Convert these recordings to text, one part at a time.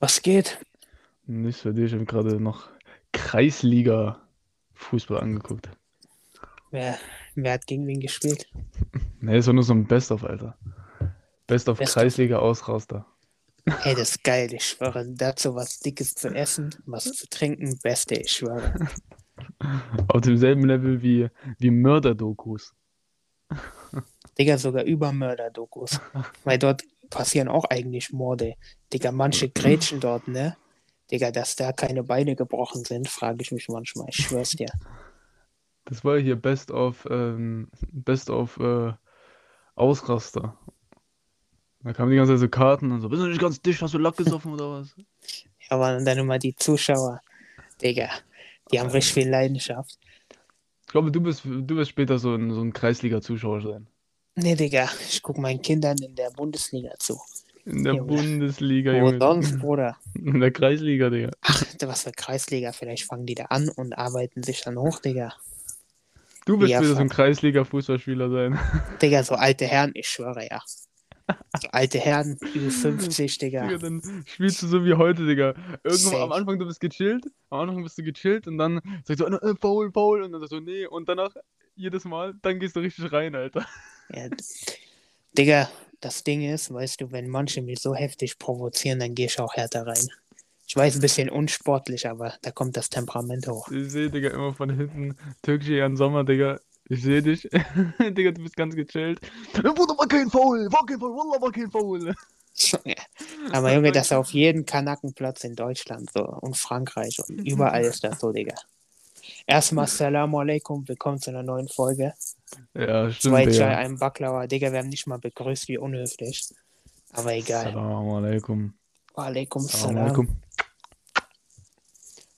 Was geht? Nicht für dich, ich habe gerade noch Kreisliga-Fußball angeguckt. Wer, wer hat gegen wen gespielt? Ne, es war nur so ein Best-of, Alter. Best-of Best of. Kreisliga Ausraster. Ey, das ist geil, ich schwöre. Dazu was Dickes zu essen, was zu trinken, beste, ich schwöre. Auf demselben Level wie, wie Mörder-Dokus. Digga, sogar über Mörder-Dokus. Weil dort passieren auch eigentlich Morde. Digga, manche Grätschen dort, ne? Digga, dass da keine Beine gebrochen sind, frage ich mich manchmal. Ich schwör's dir. Das war hier Best of, ähm, Best of äh, Ausraster. Da kamen die ganze Zeit so Karten und so. Bist du nicht ganz dicht? Hast du Lack gesoffen oder was? Ja, aber dann immer die Zuschauer. Digga, die haben richtig viel Leidenschaft. Ich glaube, du bist, du wirst später so ein, so ein Kreisliga-Zuschauer sein. Nee, Digga, ich guck meinen Kindern in der Bundesliga zu. In der Junge. Bundesliga, Wo Junge. sonst, Bruder? In der Kreisliga, Digga. Ach, was für Kreisliga. Vielleicht fangen die da an und arbeiten sich dann hoch, Digga. Du wirst Ja, später so ein. Kreisliga-Fußballspieler sein. Digga, so alte Herren, ich schwöre ja. So alte Herren, über 50, Digga, Digga. dann spielst du so wie heute, Digga. Irgendwo Safe. am Anfang, du bist gechillt. Am Anfang bist du gechillt und dann sagst du, äh, faul, faul. Und dann sagst du, nee. Und danach, jedes Mal, dann gehst du richtig rein, Alter. Ja, Digga, das Ding ist, weißt du, wenn manche mich so heftig provozieren, dann gehe ich auch härter rein. Ich weiß, ein bisschen unsportlich, aber da kommt das Temperament hoch. Ich sehe, Digga, immer von hinten. Türkische Jan Sommer, Digga. Ich sehe dich. Digga, du bist ganz gechillt. Bruder, war kein Foul. War kein Foul. Wallah, war kein Foul. Aber Junge, das ist auf jedem Kanackenplatz in Deutschland so und Frankreich und überall ist das so, Digga. Erstmal Salamu alaikum, willkommen zu einer neuen Folge. Ja, stimmt, Zwei Chai, Digga. ein Baklava. Digga, wir haben nicht mal begrüßt, wie unhöflich. Aber egal. Assalamu alaikum. Wa alaikum Assalamu salam. alaikum.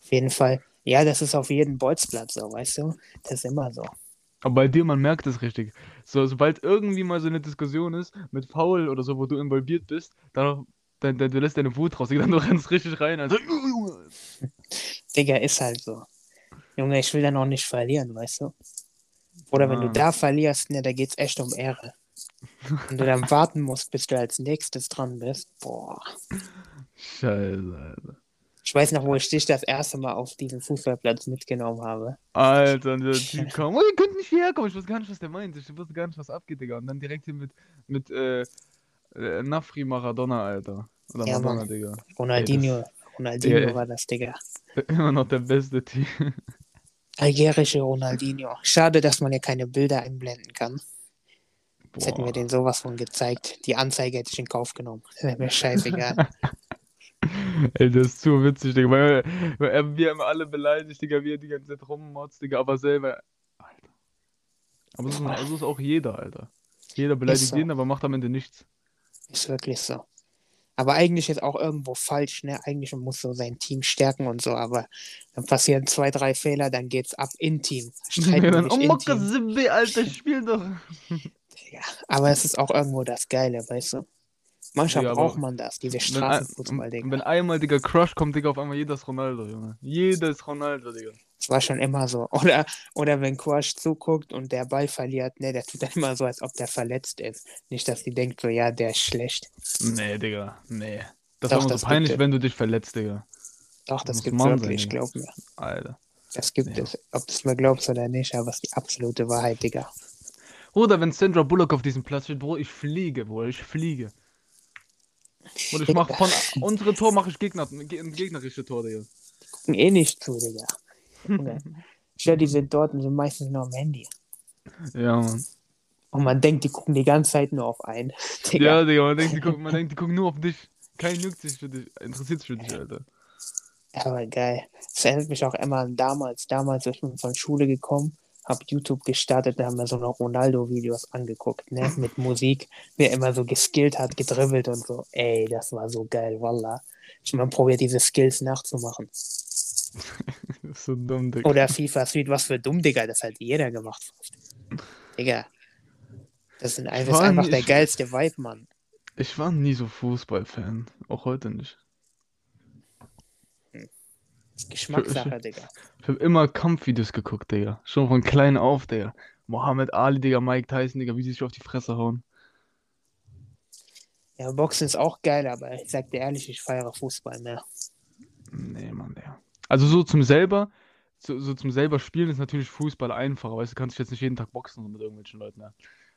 Auf jeden Fall. Ja, das ist auf jedem Bolzplatz so, weißt du? Das ist immer so. Aber bei dir, man merkt es richtig. So, sobald irgendwie mal so eine Diskussion ist mit Foul oder so, wo du involviert bist, dann, dann, dann du lässt deine Wut raus, dann du rennst richtig rein. Also, Digga, ist halt so. Junge, ich will dann auch nicht verlieren, weißt du? Oder wenn du Ah. da verlierst, ne, da geht's echt um Ehre. Und du dann warten musst, bis du als nächstes dran bist. Boah. Scheiße, Alter. Ich weiß noch, wo ich dich das erste Mal auf diesen Fußballplatz mitgenommen habe. Alter, und der Typ kam, oh, ihr könnt nicht hierher kommen. Ich wusste gar nicht, was der meint. Ich wusste gar nicht, was abgeht, Digga. Und dann direkt hier mit, mit äh, äh, Nafri Maradona, Alter. Oder Ja, Mann. Digga. Ronaldinho. Ronaldinho Ja. war das, Digga. Immer noch der beste Typ. Algerische Ronaldinho. Schade, dass man ja keine Bilder einblenden kann. Jetzt hätten wir den sowas von gezeigt. Die Anzeige hätte ich in Kauf genommen. Wäre mir scheißegal. Ey, das ist zu witzig, Digga. Weil, weil er, wir haben alle beleidigt, Digga, wie er die ganze Zeit rummotzt, Digga, aber selber. Alter. Aber so ist, so ist auch jeder, Alter. Jeder beleidigt so. jeden, aber macht am Ende nichts. Ist wirklich so. Aber eigentlich ist auch irgendwo falsch, ne? Eigentlich muss so sein Team stärken und so, aber dann passieren zwei, drei Fehler, dann geht's ab in Team. Streiten Ja, dann, oh, Mokka. Simbe, Alter, spiel doch. Ja, aber es ist auch irgendwo das Geile, weißt du? Manchmal Ja, braucht man das, diese Straßenfußball, Digga. wenn einmal, Digga, Crush kommt, Digga, auf einmal jeder ist Ronaldo, Junge. Jeder ist Ronaldo, Digga. Das war schon immer so. Oder, oder wenn Quash zuguckt und der Ball verliert, ne, der tut dann immer so, als ob der verletzt ist. Nicht, dass die denkt, so, ja, der ist schlecht. Nee, Digga, nee. Das Doch, ist immer so peinlich, es. wenn du dich verletzt, Digga. Doch, das gibt Mann wirklich, sein, glaub mir. Alter. Das gibt Ja. es. Ob du es mir glaubst oder nicht, aber es ist die absolute Wahrheit, Digga. Oder wenn Sandra Bullock auf diesem Platz steht, Bro, ich fliege, Bro, ich fliege. Und ich mache von unsere Tor mache ich Gegner, gegnerische Tor, Digga. Gucken eh nicht zu, Digga. Junge. Stell, die sind dort und sind meistens nur am Handy. Ja, Mann. Und man denkt, die gucken die ganze Zeit nur auf einen. Digga. Ja, Digga, man denkt, die gucken, man denkt, die gucken nur auf dich. Kein juckt sich für dich, interessiert sich für dich, Alter. Aber geil. Das erinnert mich auch immer an damals. Damals ich bin von Schule gekommen, hab YouTube gestartet, da haben wir so noch Ronaldo-Videos angeguckt, ne? Mit Musik, wie er immer so geskillt hat, gedribbelt und so. Ey, das war so geil, wallah. Ich mal probiert, diese Skills nachzumachen. Das ist so dumm, Digga. Oder FIFA Street, was für dumm, Digga, das hat jeder gemacht. Digga. Das, sind, das ist einfach nicht- der geilste Vibe, Mann. Ich war nie so Fußballfan. Auch heute nicht. Geschmackssache, Digga. Ich habe immer Kampfvideos geguckt, Digga. Schon von klein auf, Digga. Mohammed Ali, Digga, Mike Tyson, Digga, wie sie sich auf die Fresse hauen. Ja, Boxen ist auch geil, aber ich sag dir ehrlich, ich feiere Fußball mehr. Nee, Mann, ja. Also so zum selber, so, so zum selber spielen ist natürlich Fußball einfacher, weißt du, kannst dich jetzt nicht jeden Tag boxen mit irgendwelchen Leuten, ja.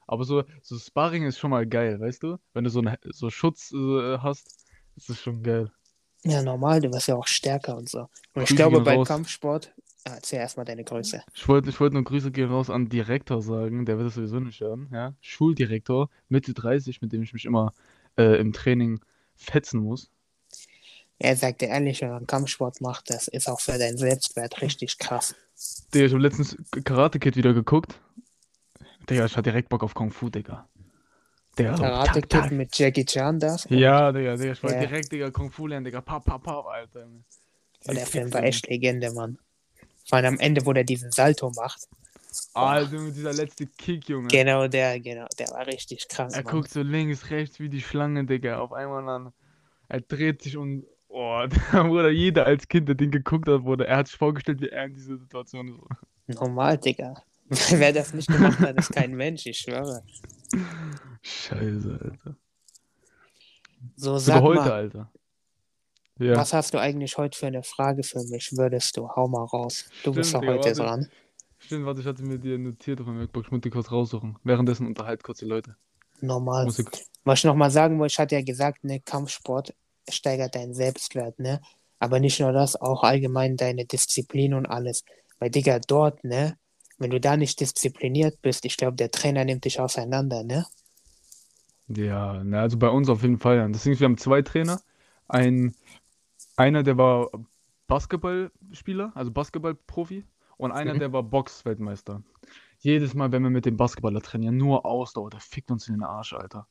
Aber so, so Sparring ist schon mal geil, weißt du? Wenn du so, eine, so Schutz äh, hast, ist das schon geil. Ja, normal, du wirst ja auch stärker und so. Und ich Grüße glaube, gehen bei raus. Kampfsport, ah, erzähl erstmal deine Größe. Ich wollte ich wollt nur Grüße gehen raus an Direktor sagen, der wird das sowieso nicht hören, ja. Schuldirektor, Mitte 30, mit dem ich mich immer äh, im Training fetzen muss. Er sagt dir ehrlich, wenn man Kampfsport macht, das ist auch für deinen Selbstwert richtig krass. Digga, ich habe letztens Karate Kid wieder geguckt. Digga, ich hatte direkt Bock auf Kung Fu, Digga. Digga, so, Karate Kid tak. mit Jackie Chan das. Ja, Digga, Digga, ich wollte Ja. direkt, Digga, Kung Fu lernen, Digga. Pap, pap, pap, Alter. Und der Film war echt Legende, Mann. Vor allem am Ende, wo der diesen Salto macht. Alter, mit dieser letzte Kick, Junge. Genau der, genau, der war richtig krank, Er Mann. guckt so links, rechts wie die Schlange, Digga. Auf einmal an. Er dreht sich und. Oh, da wurde jeder als Kind, der den geguckt hat, wurde. Er hat sich vorgestellt, wie er in dieser Situation ist. Normal, Digga. Wer das nicht gemacht hat, ist kein Mensch, ich schwöre. Scheiße, Alter. So, Sogar sag heute, mal, Alter. Ja. was hast du eigentlich heute für eine Frage für mich? Würdest du? Hau mal raus. Du bist doch Stimmt, heute warte. dran. Stimmt, warte, ich hatte mir dir notiert auf dem MacBook. Ich muss die kurz raussuchen. Währenddessen unterhalt kurz die Leute. Normal. Musik. Was ich nochmal sagen wollte, ich hatte ja gesagt, ne, Kampfsport steigert deinen Selbstwert, ne? Aber nicht nur das, auch allgemein deine Disziplin und alles. Weil, Digga, dort, ne, wenn du da nicht diszipliniert bist, ich glaube, der Trainer nimmt dich auseinander, ne? Ja, na, also bei uns auf jeden Fall. Deswegen, wir haben zwei Trainer. Ein, einer, der war Basketballspieler, also Basketballprofi, und einer, Mhm. der war Boxweltmeister. Jedes Mal, wenn wir mit dem Basketballer trainieren, nur Ausdauer, der fickt uns in den Arsch, Alter.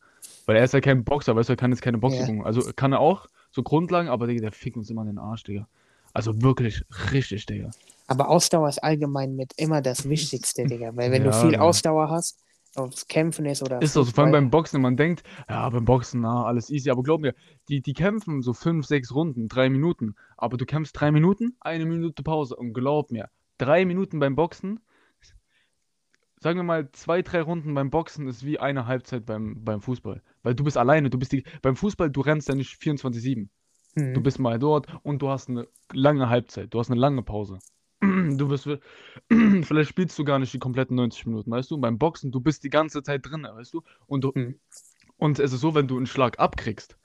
Weil er ist ja kein Boxer, weißt du, er kann jetzt keine Boxübungen. Also kann er auch, so Grundlagen, aber Digga, der fickt uns immer in den Arsch, Digga. Also wirklich richtig, Digga. Aber Ausdauer ist allgemein mit immer das Wichtigste, Digga. Weil wenn du Ja, viel ja. Ausdauer hast, ob es Kämpfen ist oder Ist so, vor allem beim Boxen, man denkt, ja, beim Boxen, na, alles easy, aber glaub mir, die, die kämpfen so fünf, sechs Runden, drei Minuten, aber du kämpfst drei Minuten, eine Minute Pause und glaub mir, drei Minuten beim Boxen, sagen wir mal, zwei, drei Runden beim Boxen ist wie eine Halbzeit beim, beim Fußball, weil du bist alleine, du bist die, beim Fußball, du rennst ja nicht 24-7, Mhm. du bist mal dort und du hast eine lange Halbzeit, du hast eine lange Pause. Du wirst, vielleicht spielst du gar nicht die kompletten 90 Minuten, weißt du? Beim Boxen, du bist die ganze Zeit drin, weißt du? Und, du, Hm. und es ist so, wenn du einen Schlag abkriegst,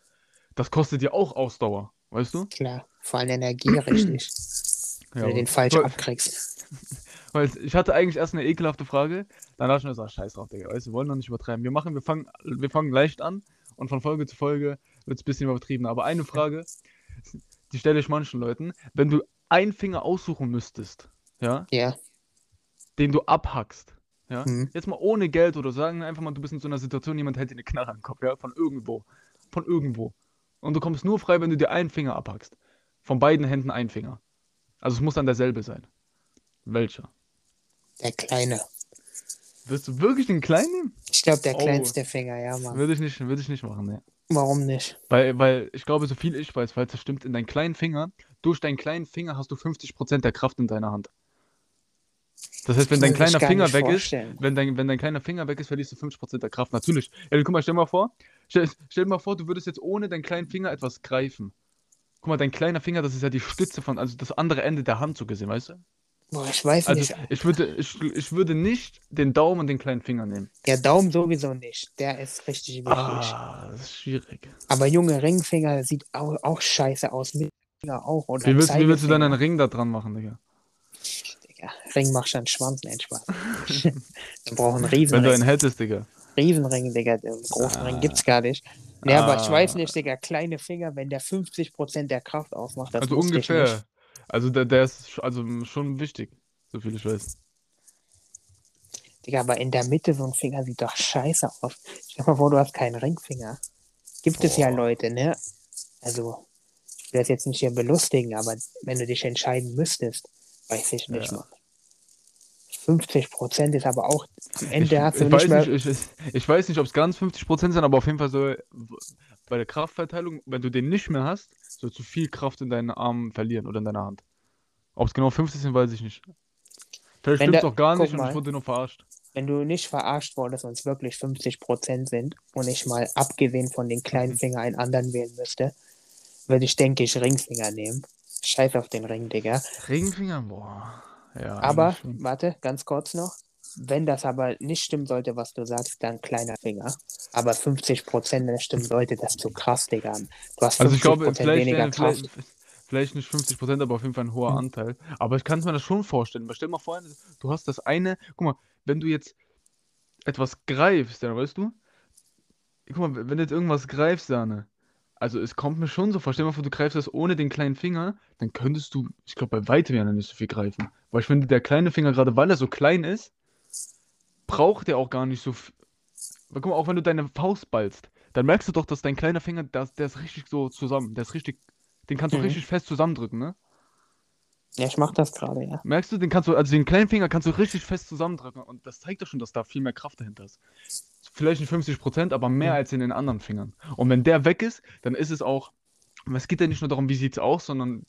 das kostet dir auch Ausdauer, weißt du? Klar, vor allem Energie, richtig. Wenn du den falsch weil, abkriegst. weil ich hatte eigentlich erst eine ekelhafte Frage, dann dachte ich mir so, scheiß drauf, Digga, weißt du, wir wollen doch nicht übertreiben. Wir machen, wir fangen, wir fangen leicht an und von Folge zu Folge wird es ein bisschen übertrieben. Aber eine Frage, die stelle ich manchen Leuten, wenn du einen Finger aussuchen müsstest, ja, Ja. den du abhackst, ja, Mhm. jetzt mal ohne Geld oder sagen einfach mal, du bist in so einer Situation, jemand hält dir eine Knarre am Kopf, ja, von irgendwo, von irgendwo. Und du kommst nur frei, wenn du dir einen Finger abhackst. Von beiden Händen ein Finger. Also es muss dann derselbe sein. Welcher? Der kleine. Wirst du wirklich den kleinen nehmen? Ich glaube, der Oh. kleinste Finger, ja, Mann. Würde ich nicht, würde ich nicht machen, ne. Warum nicht? Weil, weil ich glaube, so viel ich weiß, falls das stimmt, in deinen kleinen Finger, durch deinen kleinen Finger hast du 50% der Kraft in deiner Hand. Das heißt, wenn dein kleiner Finger weg ist, vorstellen. wenn dein, wenn dein kleiner Finger weg ist, verlierst du 50% der Kraft. Natürlich. Ja, guck mal, stell mal vor, stell, stell dir mal vor, du würdest jetzt ohne deinen kleinen Finger etwas greifen. Guck mal, dein kleiner Finger, das ist ja die Stütze von, also das andere Ende der Hand so gesehen, weißt du? Boah, ich weiß Also nicht. ich würde, ich, ich würde nicht den Daumen und den kleinen Finger nehmen. Der Daumen sowieso nicht. Der ist richtig wichtig. Ah, das ist schwierig. Aber junge Ringfinger sieht auch, auch scheiße aus. Mittelfinger auch. Oder Wie willst, wie willst du dann einen. Ring da dran machen, Digga? Digga, Ring macht schon Schwanz, nein, Spaß. Wir brauchen einen Wenn du einen Riesenring. hättest, Digga. Riesenring, Digga. Den großen Ah. Ring gibt's gar nicht. Nee, aber ich Ah. weiß nicht, Digga, kleine Finger, wenn der 50% der Kraft ausmacht, das also ich ungefähr. Also der, der ist also schon wichtig, so viel ich weiß. Digga, aber in der Mitte so ein Finger sieht doch scheiße aus. Stell dir mal vor, du hast keinen Ringfinger. Gibt es ja Boah. Leute, ne? Also, ich will das jetzt nicht hier belustigen, aber wenn du dich entscheiden müsstest, weiß ich nicht, Ja. Mann. 50 Prozent ist aber auch am Ende Ich, hast du ich, nicht weiß mehr. nicht, ich, ich, weiß nicht, ob es ganz 50% sind, aber auf jeden Fall so bei der Kraftverteilung, wenn du den nicht mehr hast, sollst du viel Kraft in deinen Armen verlieren oder in deiner Hand. Ob es genau 50 sind, weiß ich nicht. Vielleicht stimmt es auch gar nicht und mal. ich wurde nur verarscht. wenn du nicht verarscht wurdest und es wirklich 50% sind und ich mal abgesehen von den kleinen Finger einen anderen wählen müsste, würde ich, denke ich, Ringfinger nehmen. Scheiß auf den Ring, Digga. Ringfinger, boah. Ja, Aber, warte, ganz kurz noch. Wenn das aber nicht stimmen sollte, was du sagst, dann kleiner Finger. Aber 50%, wenn es stimmen sollte, das ist zu krass, Digga. Du hast 50% Also ich glaube, vielleicht, weniger Kraft. vielleicht, vielleicht nicht 50 Prozent, aber auf jeden Fall ein hoher Mhm. Anteil. Aber ich kann es mir das schon vorstellen. Weil stell dir mal vor, du hast das eine, guck mal, wenn du jetzt etwas greifst, dann weißt du, guck mal, wenn du jetzt irgendwas greifst, Sahne, also es kommt mir schon so vor, stell dir mal vor, du greifst das ohne den kleinen Finger, dann könntest du, ich glaube, bei weitem ja noch nicht so viel greifen. Weil ich finde, der kleine Finger, gerade weil er so klein ist, braucht er auch gar nicht so viel. Guck mal, auch wenn du deine Faust ballst, dann merkst du doch, dass dein kleiner Finger, der, der ist richtig so zusammen, der ist richtig, den kannst du Mhm. richtig fest zusammendrücken, ne? Ja, ich mach das gerade, ja. Merkst du, den kannst du, also den kleinen Finger kannst du richtig fest zusammendrücken und das zeigt doch schon, dass da viel mehr Kraft dahinter ist. Vielleicht nicht 50%, aber mehr als in den anderen Fingern. Und wenn der weg ist, dann ist es auch, es geht ja nicht nur darum, wie sieht's aus, sondern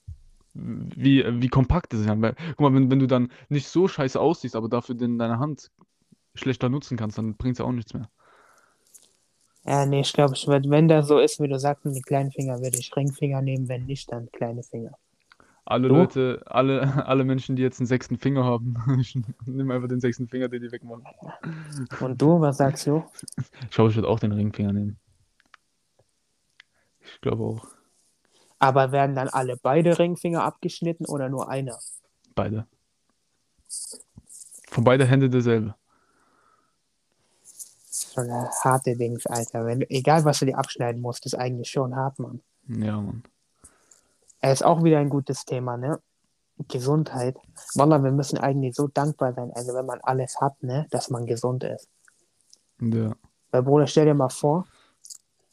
wie, wie kompakt ist es dann. Weil, guck mal, wenn, wenn du dann nicht so scheiße aussiehst, aber dafür den, deine Hand schlechter nutzen kannst, dann bringt's ja auch nichts mehr. Ja, nee, ich glaube, wenn das so ist, wie du sagst, mit den kleinen Finger, würde ich Ringfinger nehmen, wenn nicht, dann kleine Finger. Alle Du? Leute, alle, alle Menschen, die jetzt einen sechsten Finger haben, nimm einfach den sechsten Finger, den die wegmachen. Und du, was sagst du? Ich glaube, ich würde auch den Ringfinger nehmen. Ich glaube auch. Aber werden dann alle beide Ringfinger abgeschnitten oder nur einer? Beide. Von beide Hände derselbe. Schon eine harte Dings, Alter. Wenn, egal, was du dir abschneiden musst, ist eigentlich schon hart, Mann. Ja, Mann. Er ist auch wieder ein gutes Thema, ne? Gesundheit. Wallah, wir müssen eigentlich so dankbar sein, also wenn man alles hat, ne, dass man gesund ist. Ja. Weil, Bruder, stell dir mal vor,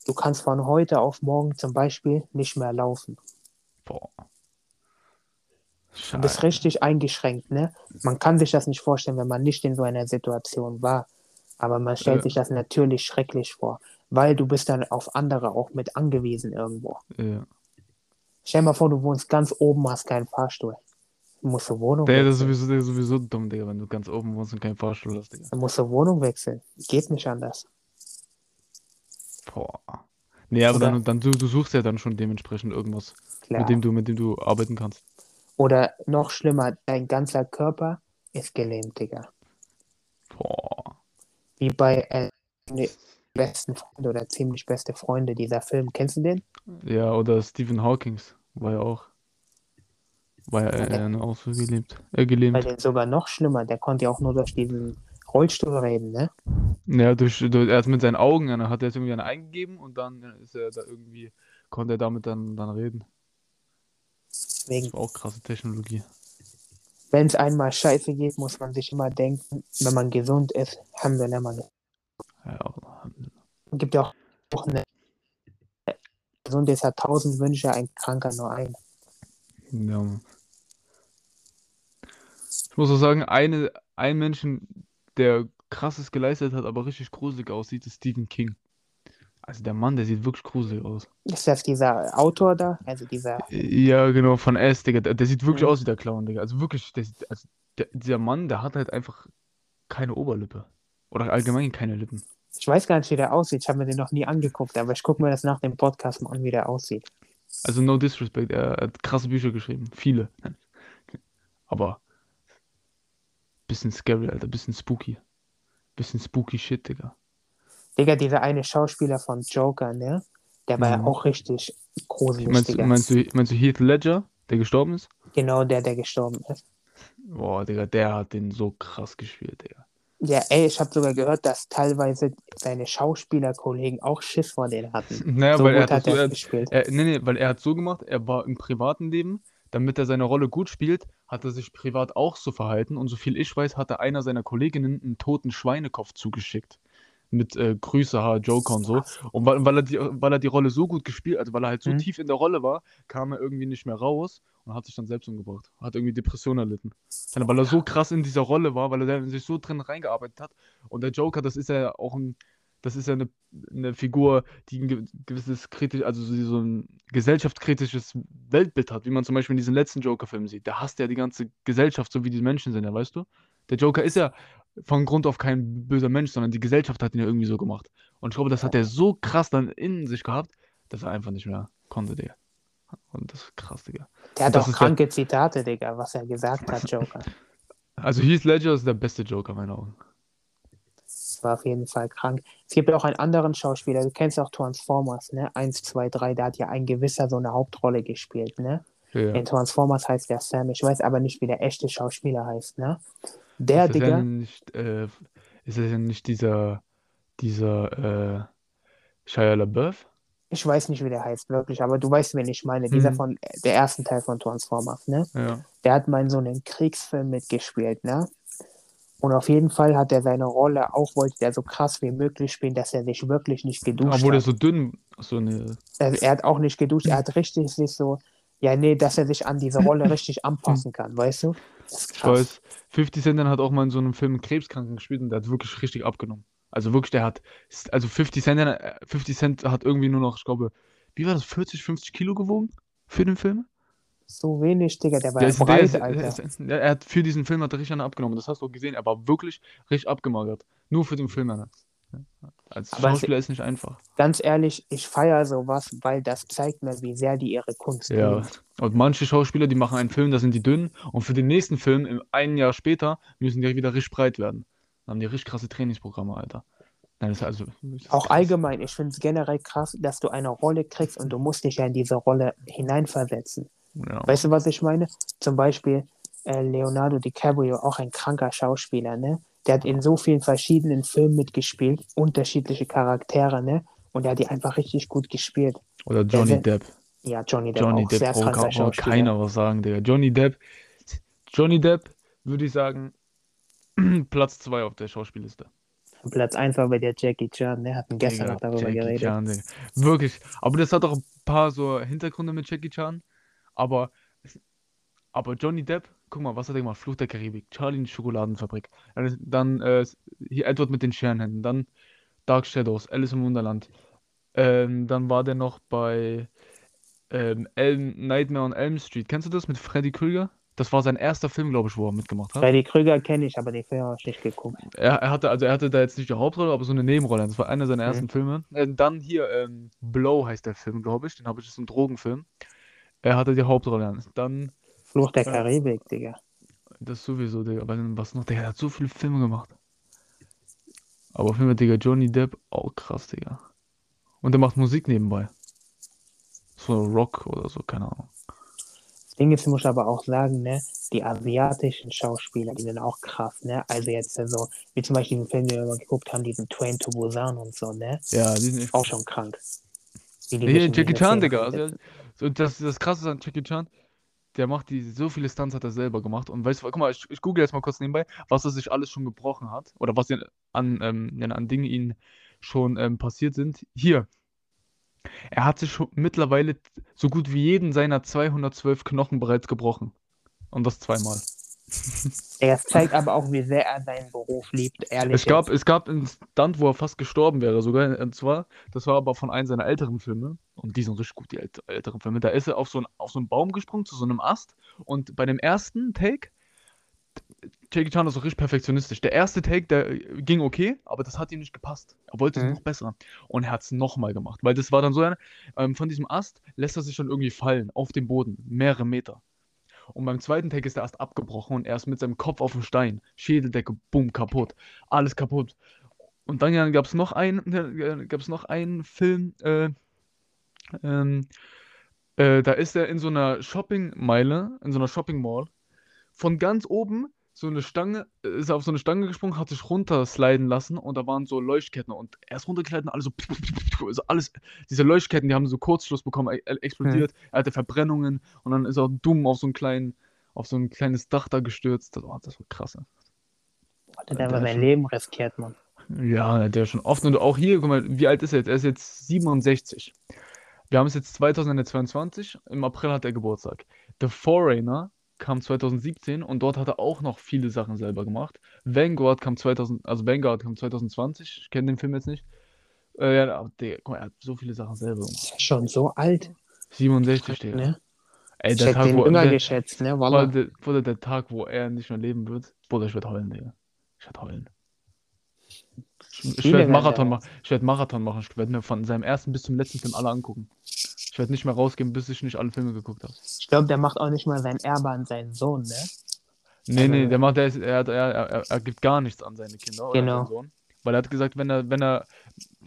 du kannst von heute auf morgen zum Beispiel nicht mehr laufen. Boah. Du bist Scheiße. richtig eingeschränkt, ne? Man kann sich das nicht vorstellen, wenn man nicht in so einer Situation war. Aber man stellt Ja. sich das natürlich schrecklich vor, weil du bist dann auf andere auch mit angewiesen irgendwo. Ja. Stell dir mal vor, du wohnst ganz oben, hast keinen Fahrstuhl. Du musst zur Wohnung Der, der, ist wechseln. sowieso, der ist sowieso dumm, Digga, wenn du ganz oben wohnst und keinen Fahrstuhl hast, Digga. Du musst zur Wohnung wechseln. Geht nicht anders. Boah. Nee, aber Oder- dann, dann du, du suchst ja dann schon dementsprechend irgendwas, Klar. mit dem du, mit dem du arbeiten kannst. Oder noch schlimmer, dein ganzer Körper ist gelähmt, Digga. Boah. Wie bei äh, ne, besten Freunde oder ziemlich beste Freunde dieser Film. Kennst du den? Ja, oder Stephen Hawkings war ja auch. War ja Ja, der- äh, auch so gelähmt. Äh, Bei gelähmt. den sogar noch schlimmer. Der konnte ja auch nur durch diesen Rollstuhl reden, ne? Ja, durch, durch, er hat mit seinen Augen, er hat jetzt irgendwie eine eingegeben und dann ist er da irgendwie, konnte er damit dann, dann reden. Deswegen, Das war auch krasse Technologie. wenn es einmal scheiße geht, muss man sich immer denken, wenn man gesund ist, haben wir man. Ja, Es gibt ja auch, eine gesund ist hat tausend Wünsche, ein Kranker nur ein. ja. Ich muss auch sagen, eine, ein Menschen, der krasses geleistet hat, aber richtig gruselig aussieht, ist Stephen King. Also der Mann, der sieht wirklich gruselig aus. Ist das dieser Autor da? Also dieser, Ja, genau, von S, Digga. Der, der sieht wirklich Mhm. aus wie der Clown, Digga. Also wirklich, der, also der, dieser Mann, der hat halt einfach keine Oberlippe. Oder allgemein keine Lippen. Ich weiß gar nicht, wie der aussieht. Ich habe mir den noch nie angeguckt, aber ich gucke mir das nach dem Podcast mal an, wie der aussieht. Also no disrespect, er hat krasse Bücher geschrieben. Viele. Aber bisschen scary, Alter. Bisschen spooky. Bisschen spooky shit, Digga. Digga, dieser eine Schauspieler von Joker, ne? Der war ja Mhm. auch richtig gruselig, Meinst, Digga. meinst, du, meinst du Heath Ledger, der gestorben ist? Genau der, der gestorben ist. Boah, Digga, der hat den so krass gespielt, Digga. Ja, ey, ich habe sogar gehört, dass teilweise seine Schauspielerkollegen auch Schiss vor denen hatten. Naja, So weil er hat, hat so, er, gespielt. er, nee, nee, weil er hat so gemacht, er war im privaten Leben, damit er seine Rolle gut spielt, hat er sich privat auch so verhalten und so viel ich weiß, hatte einer seiner Kolleginnen einen toten Schweinekopf zugeschickt. Mit äh, Grüße, H, Joker und so. Und weil, weil, er die, weil er die Rolle so gut gespielt, also weil er halt so Mhm. tief in der Rolle war, kam er irgendwie nicht mehr raus und hat sich dann selbst umgebracht. Hat irgendwie Depression erlitten. Weil er so krass in dieser Rolle war, weil er sich so drin reingearbeitet hat. Und der Joker, das ist ja auch ein, das ist ja eine, eine Figur, die ein ge- gewisses kritisch, also so ein gesellschaftskritisches Weltbild hat, wie man zum Beispiel in diesem letzten Joker-Film sieht. Der hasst ja die ganze Gesellschaft, so wie die Menschen sind, ja, weißt du? Der Joker ist ja von Grund auf kein böser Mensch, sondern die Gesellschaft hat ihn ja irgendwie so gemacht. Und ich glaube, das hat er so krass dann in sich gehabt, dass er einfach nicht mehr konnte, Digga. Und das ist krass, Digga. Der hat auch ist der- kranke Zitate, Digga, was er gesagt hat, Joker. Also Heath Ledger ist der beste Joker, in meinen Augen. Das war auf jeden Fall krank. Es gibt ja auch einen anderen Schauspieler, du kennst auch Transformers, ne? Eins, zwei, drei, da hat ja ein gewisser so eine Hauptrolle gespielt, ne? Ja. In Transformers heißt der Sam, ich weiß aber nicht, wie der echte Schauspieler heißt, ne? Der, ist das Digga, nicht, äh, ist das ja nicht dieser, dieser, äh, Shia LaBeouf? ich weiß nicht, wie der heißt, wirklich, aber du weißt, wen ich meine, dieser Mhm. von, der ersten Teil von Transformers, ne? Ja. Der hat mal in so einem Kriegsfilm mitgespielt, ne? Und auf jeden Fall hat er seine Rolle auch, wollte er so krass wie möglich spielen, dass er sich wirklich nicht geduscht Obwohl der hat. so dünn, so eine, Also er hat auch nicht geduscht, er hat richtig sich so, ja, nee, dass er sich an diese Rolle richtig anpassen kann, weißt du? Ich weiß, 50 Cent hat auch mal in so einem Film Krebskranken gespielt und der hat wirklich richtig abgenommen. Also wirklich, der hat, also 50 Cent, äh, 50 Cent hat irgendwie nur noch, ich glaube, wie war das, 40, 50 Kilo gewogen für den Film? So wenig, Digga, der war Der ja ist, der breit, ist, Alter. ist, er hat für diesen Film hat er richtig abgenommen. Das hast du auch gesehen. Er war wirklich richtig abgemagert. Nur für den Film. Alter. Als Aber es- Schauspieler ist nicht einfach. Ganz ehrlich, ich feiere sowas, weil das zeigt mir, wie sehr die ihre Kunst Ja. lieben. Und manche Schauspieler, die machen einen Film, da sind die dünn. Und für den nächsten Film, im- ein Jahr später, müssen die wieder richtig breit werden. Dann haben die richtig krasse Trainingsprogramme, Alter. Nein, das ist also. das ist Auch krass. allgemein, ich finde es generell krass, dass du eine Rolle kriegst und du musst dich ja in diese Rolle hineinversetzen. Ja. Weißt du, was ich meine? Zum Beispiel äh, Leonardo DiCaprio, auch ein kranker Schauspieler, ne? Der hat in so vielen verschiedenen Filmen mitgespielt, unterschiedliche Charaktere, ne? Und der hat die einfach richtig gut gespielt. Oder Johnny Der- Depp. Ja, Johnny Depp Johnny auch Depp sehr kranker braucht Schauspieler. keiner was sagen, Digga. Johnny Depp. Johnny Depp, würde ich sagen, Platz 2 auf der Schauspielliste. Platz 1 war bei der Jackie Chan, ne? Hatten gestern Digga, noch darüber Jackie geredet. Chan, Digga. Wirklich. Aber das hat auch ein paar so Hintergründe mit Jackie Chan. Aber, aber Johnny Depp, guck mal, was hat er gemacht? Fluch der Karibik, Charlie in die Schokoladenfabrik. Dann, äh, hier Edward mit den Scherenhänden. Dann Dark Shadows, Alice im Wunderland. Ähm, dann war der noch bei ähm, Elm, Nightmare on Elm Street. Kennst du das mit Freddy Krüger? Das war sein erster Film, glaube ich, wo er mitgemacht hat. Freddy Krüger kenne ich, aber den Film habe ich nicht geguckt. Er, er hatte, also er hatte da jetzt nicht die Hauptrolle, aber so eine Nebenrolle. Das war einer seiner Mhm. ersten Filme. Äh, dann hier, ähm, Blow heißt der Film, glaube ich. Den habe ich, ist ein Drogenfilm. Er hatte die Hauptrolle. Dann, Fluch der Ja. Karibik, Digga. das sowieso, Digga. Aber dann, was noch? Der hat so viele Filme gemacht. Aber auf jeden Fall, Digga, Johnny Depp, auch krass, Digga. Und der macht Musik nebenbei. So Rock oder so, keine Ahnung. Das Ding ist, ich muss aber auch sagen, ne, die asiatischen Schauspieler, die sind auch krass, ne? Also jetzt so, wie zum Beispiel den Film, den wir mal geguckt haben, diesen Train to Busan und so, ne? Ja, die sind echt Auch schon krank. Wie die in Jackie Chan, Digga. Also, so, das, das Krasse an Jackie Chan, der macht die, so viele Stunts hat er selber gemacht. Und weißt du, guck mal, ich, ich google jetzt mal kurz nebenbei, was er sich alles schon gebrochen hat. Oder was an, ähm, an Dingen ihm schon ähm, passiert sind. Hier. Er hat sich mittlerweile so gut wie jeden seiner 212 Knochen bereits gebrochen. Und das zweimal. Er zeigt aber auch, wie sehr er seinen Beruf liebt, ehrlich. Es gab, jetzt. es gab einen Stunt, wo er fast gestorben wäre, sogar. Und zwar, das war aber von einem seiner älteren Filme. Und die sind richtig gut, die ält älteren Filme. Da ist er auf so, einen, auf so einen Baum gesprungen, zu so einem Ast. Und bei dem ersten Take, Jackie Chan ist auch richtig perfektionistisch. Der erste Take, der ging okay, aber das hat ihm nicht gepasst. Er wollte es Mhm. noch besser. Und er hat es nochmal gemacht. Weil das war dann so eine, ähm, von diesem Ast lässt er sich dann irgendwie fallen, auf den Boden, mehrere Meter. Und beim zweiten Take ist der Ast abgebrochen und er ist mit seinem Kopf auf dem Stein. Schädeldecke, bumm, kaputt. Alles kaputt. Und dann gab es noch einen, noch einen Film, äh, ähm, äh, da ist er in so einer Shoppingmeile, in so einer Shopping Mall, von ganz oben so eine Stange, äh, ist er auf so eine Stange gesprungen, hat sich runtersliden lassen und da waren so Leuchtketten und er ist runtergeklettert und alles so, also alles, diese Leuchtketten, die haben so Kurzschluss bekommen, e- explodiert, er hatte Verbrennungen und dann ist er dumm auf so einen kleinen, auf so ein kleines Dach da gestürzt. Das, oh, das war krass. ey. Hat er der ist sein schon- Leben riskiert, Mann. Ja, der schon oft. Und auch hier, guck mal, wie alt ist er jetzt? Er ist jetzt 67. Wir haben es jetzt 2022. Im April hat er Geburtstag. The Foreigner kam 2017 und dort hat er auch noch viele Sachen selber gemacht. Vanguard kam 2000, also Vanguard kam 2020. Ich kenne den Film jetzt nicht. Äh, ja, aber der, guck mal, er hat so viele Sachen selber gemacht. Ist ja schon so alt. 67, Digga. Ne? Ey, Ich der hätte Tag, den wo, der, geschätzt, ne? Wallah. der, Bruder, der Tag, wo er nicht mehr leben wird. Bruder, ich werde heulen, Digga. Ich Ich werde heulen. Ich, ich werde Marathon da- machen. Ich werde Marathon machen. Ich werde mir von seinem ersten bis zum letzten Film alle angucken. Ich werde nicht mehr rausgehen, bis ich nicht alle Filme geguckt habe. Ich glaube, der macht auch nicht mal sein Erbe an seinen Sohn, ne? Nee, Also- nee, der macht, der ist, er, er, er, er gibt gar nichts an seine Kinder oder an Genau. seinen Sohn. Weil er hat gesagt, wenn er, wenn er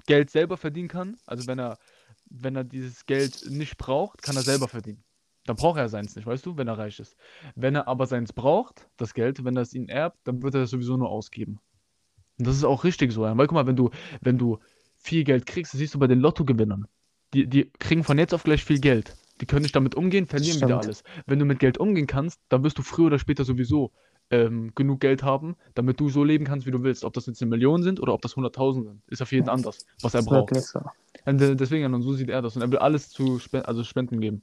Geld selber verdienen kann, also wenn er, wenn er dieses Geld nicht braucht, kann er selber verdienen. Dann braucht er seins nicht, weißt du, wenn er reich ist. Wenn er aber seins braucht, das Geld, wenn er es ihn erbt, dann wird er es sowieso nur ausgeben. Und das ist auch richtig so, ja. Weil guck mal, wenn du, wenn du viel Geld kriegst, das siehst du bei den Lottogewinnern. Die, die kriegen von jetzt auf gleich viel Geld. Die können nicht damit umgehen, verlieren wieder Stimmt. alles. Wenn du mit Geld umgehen kannst, dann wirst du früher oder später sowieso ähm, genug Geld haben, damit du so leben kannst, wie du willst. Ob das jetzt eine Million sind oder ob das 100.000 sind, ist auf jeden anders, was er braucht. so. Und äh, deswegen, und so sieht er das. Und er will alles zu Spen also Spenden geben.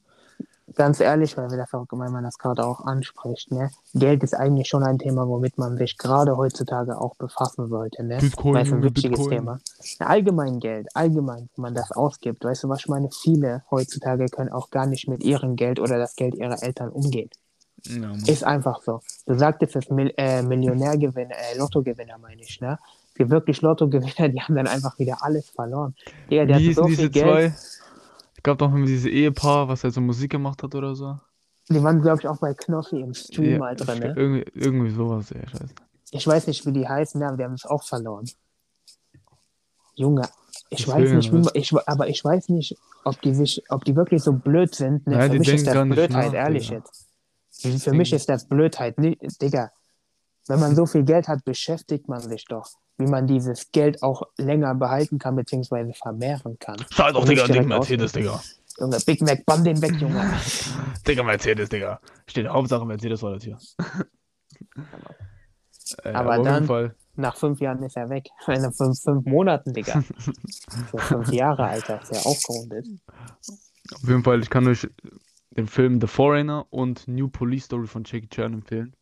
Ganz ehrlich, weil wir das auch, weil man das gerade auch anspricht, ne? Geld ist eigentlich schon ein Thema, womit man sich gerade heutzutage auch befassen sollte, ne? Bitcoin, Weil es ein wichtiges Bitcoin. Thema. Allgemein Geld, allgemein, wenn man das ausgibt. Weißt du, was ich meine? Viele heutzutage können auch gar nicht mit ihrem Geld oder das Geld ihrer Eltern umgehen. Ja. Ist einfach so. Du sagtest es Mil äh, Millionärgewinner, äh, Lottogewinner meine ich, ne? Die wirklich Lottogewinner, die haben dann einfach wieder alles verloren. Digga, der Wie hat so viel Geld. zwei? Gab doch mal dieses Ehepaar, was halt so Musik gemacht hat oder so. Die waren, glaube ich, auch bei Knossi im Stream Ja, mal drin, ne? irgendwie, irgendwie sowas, ey, scheiße. Ich weiß nicht, wie die heißen, aber die haben es auch verloren. Junge, ich weiß Deswegen, nicht, wie ich, aber ich weiß nicht, ob die sich, ob die wirklich so blöd sind. Ne? Ja, für die mich ist das Blödheit, nach, ehrlich Digga. jetzt. Für denken- mich ist das Blödheit. Nee, Digga, wenn man so viel Geld hat, beschäftigt man sich doch, wie man dieses Geld auch länger behalten kann, beziehungsweise vermehren kann. Scheiß doch, Digga, direkt Mercedes, Digga. Junge, Big Mac, bann den weg, Junge. Digga, Mercedes, Digga. Steht Hauptsache Mercedes vor der Tür. Äh, Aber auf jeden dann- Fall. Nach fünf Jahren ist er weg. Nach fünf, fünf Monaten, Digga. Für fünf Jahre, Alter, ist er aufgerundet. Auf jeden Fall, ich kann euch den Film The Foreigner und New Police Story von Jackie Chan empfehlen.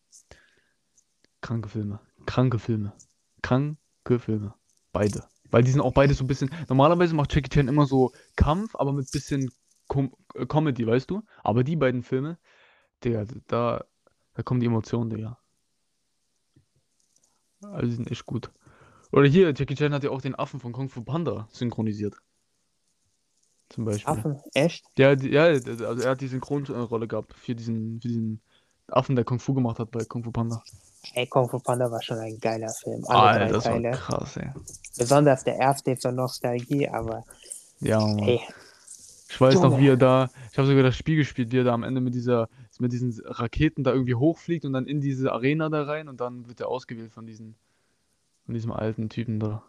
Kranke Filme. Kranke Filme. Kranke Filme. Beide. Weil die sind auch beide so ein bisschen. Normalerweise macht Jackie Chan immer so Kampf, aber mit bisschen Com äh, Comedy, weißt du? Aber die beiden Filme, Digga, da, da kommen die Emotionen, Digga. Also die sind echt gut. Oder hier, Jackie Chan hat ja auch den Affen von Kung Fu Panda synchronisiert. Zum Beispiel. Affen, echt? Ja, die, ja, also er hat die Synchronrolle gehabt für diesen, für diesen Affen, der Kung Fu gemacht hat bei Kung Fu Panda. Ey, Kung Fu Panda war schon ein geiler Film. Alle Alter, drei das war Teile. krass, ey. Besonders der erste zur Nostalgie, aber Ja, Mann. ey, Ich weiß noch, Junge. wie er da, ich habe sogar das Spiel gespielt, wie er da am Ende mit dieser, mit diesen Raketen da irgendwie hochfliegt und dann in diese Arena da rein und dann wird er ausgewählt von diesen, von diesem alten Typen da.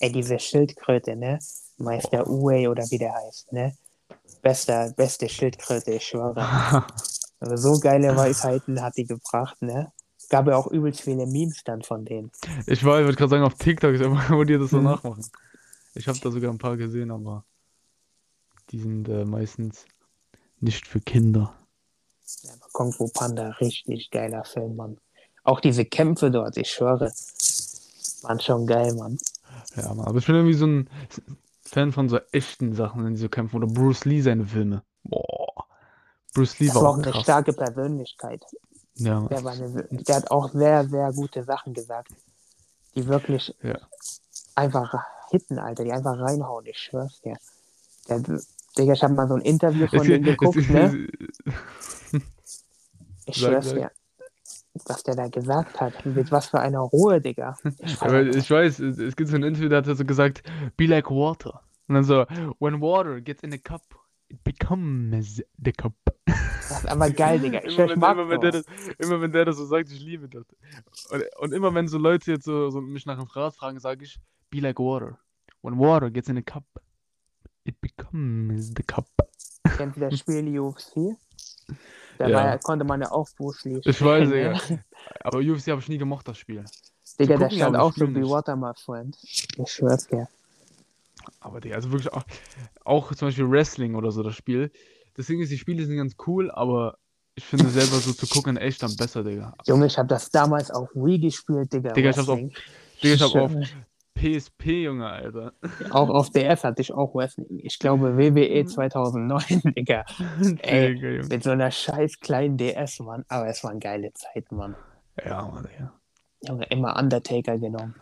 ey, diese Schildkröte, ne? Meister Uwe oder wie der heißt, ne? Bester, beste Schildkröte, ich schwöre. Also so geile Weisheiten hat die gebracht, ne? Gab ja auch übelst viele Memes dann von denen. Ich war, ich wollte gerade sagen, auf TikTok ist immer, wo die das so Mhm. nachmachen. Ich habe da sogar ein paar gesehen, aber die sind äh, meistens nicht für Kinder. Ja, aber Kung Fu Panda, richtig geiler Film, Mann. Auch diese Kämpfe dort, ich schwöre, waren schon geil, Mann. Ja, Mann, aber ich bin irgendwie so ein Fan von so echten Sachen, wenn die so kämpfen. Oder Bruce Lee seine Filme. Bruce Lee Das war war auch eine krass. starke Persönlichkeit. Ja. Der, eine, der hat auch sehr, sehr gute Sachen gesagt, die wirklich Ja. einfach hitten, Alter, die einfach reinhauen, ich schwör's dir. Der, Digga, ich habe mal so ein Interview von dem gibt- geguckt, ne? Ich schwör's dir. Was der da gesagt hat, mit was für einer Ruhe, Digga. Ich Aber ich weiß, es, es gibt so ein Interview, da hat er so gesagt, be like water. Und dann so, when water gets in a cup, it becomes the cup. das. ist aber geil, Digga. Ich, Immer wenn, mag immer, wenn der das, immer wenn der das so sagt, ich liebe das. Und, und immer wenn so Leute jetzt so, so mich nach einem Rat fragen, sage ich, be like water. When water gets in a cup, it becomes the cup. Kennst du das Spiel UFC? Da Ja. konnte man ja auch Bruce Lee Ich weiß, Digga. Aber UFC habe ich nie gemacht, das Spiel. Digga, da gucken, stand auch so Be nicht. Water, my friend. Ich schwör's dir. Aber Digga, also wirklich auch, auch zum Beispiel Wrestling oder so, das Spiel. Deswegen ist die Spiele sind ganz cool, aber ich finde selber so zu gucken echt dann besser, Digga. Junge, ich habe das damals auf Wii gespielt, Digga. Digga, ich hab's auf-. Digga, ich hab auf. PSP, Junge, Alter. Auch auf DS hatte ich auch Wrestling. Ich glaube Mhm. WWE 2009, Digga. Ey, Digga. Mit so einer scheiß kleinen DS, Mann. Aber es waren geile Zeiten, Mann. Ja, Mann, Digga. Junge, immer Undertaker genommen.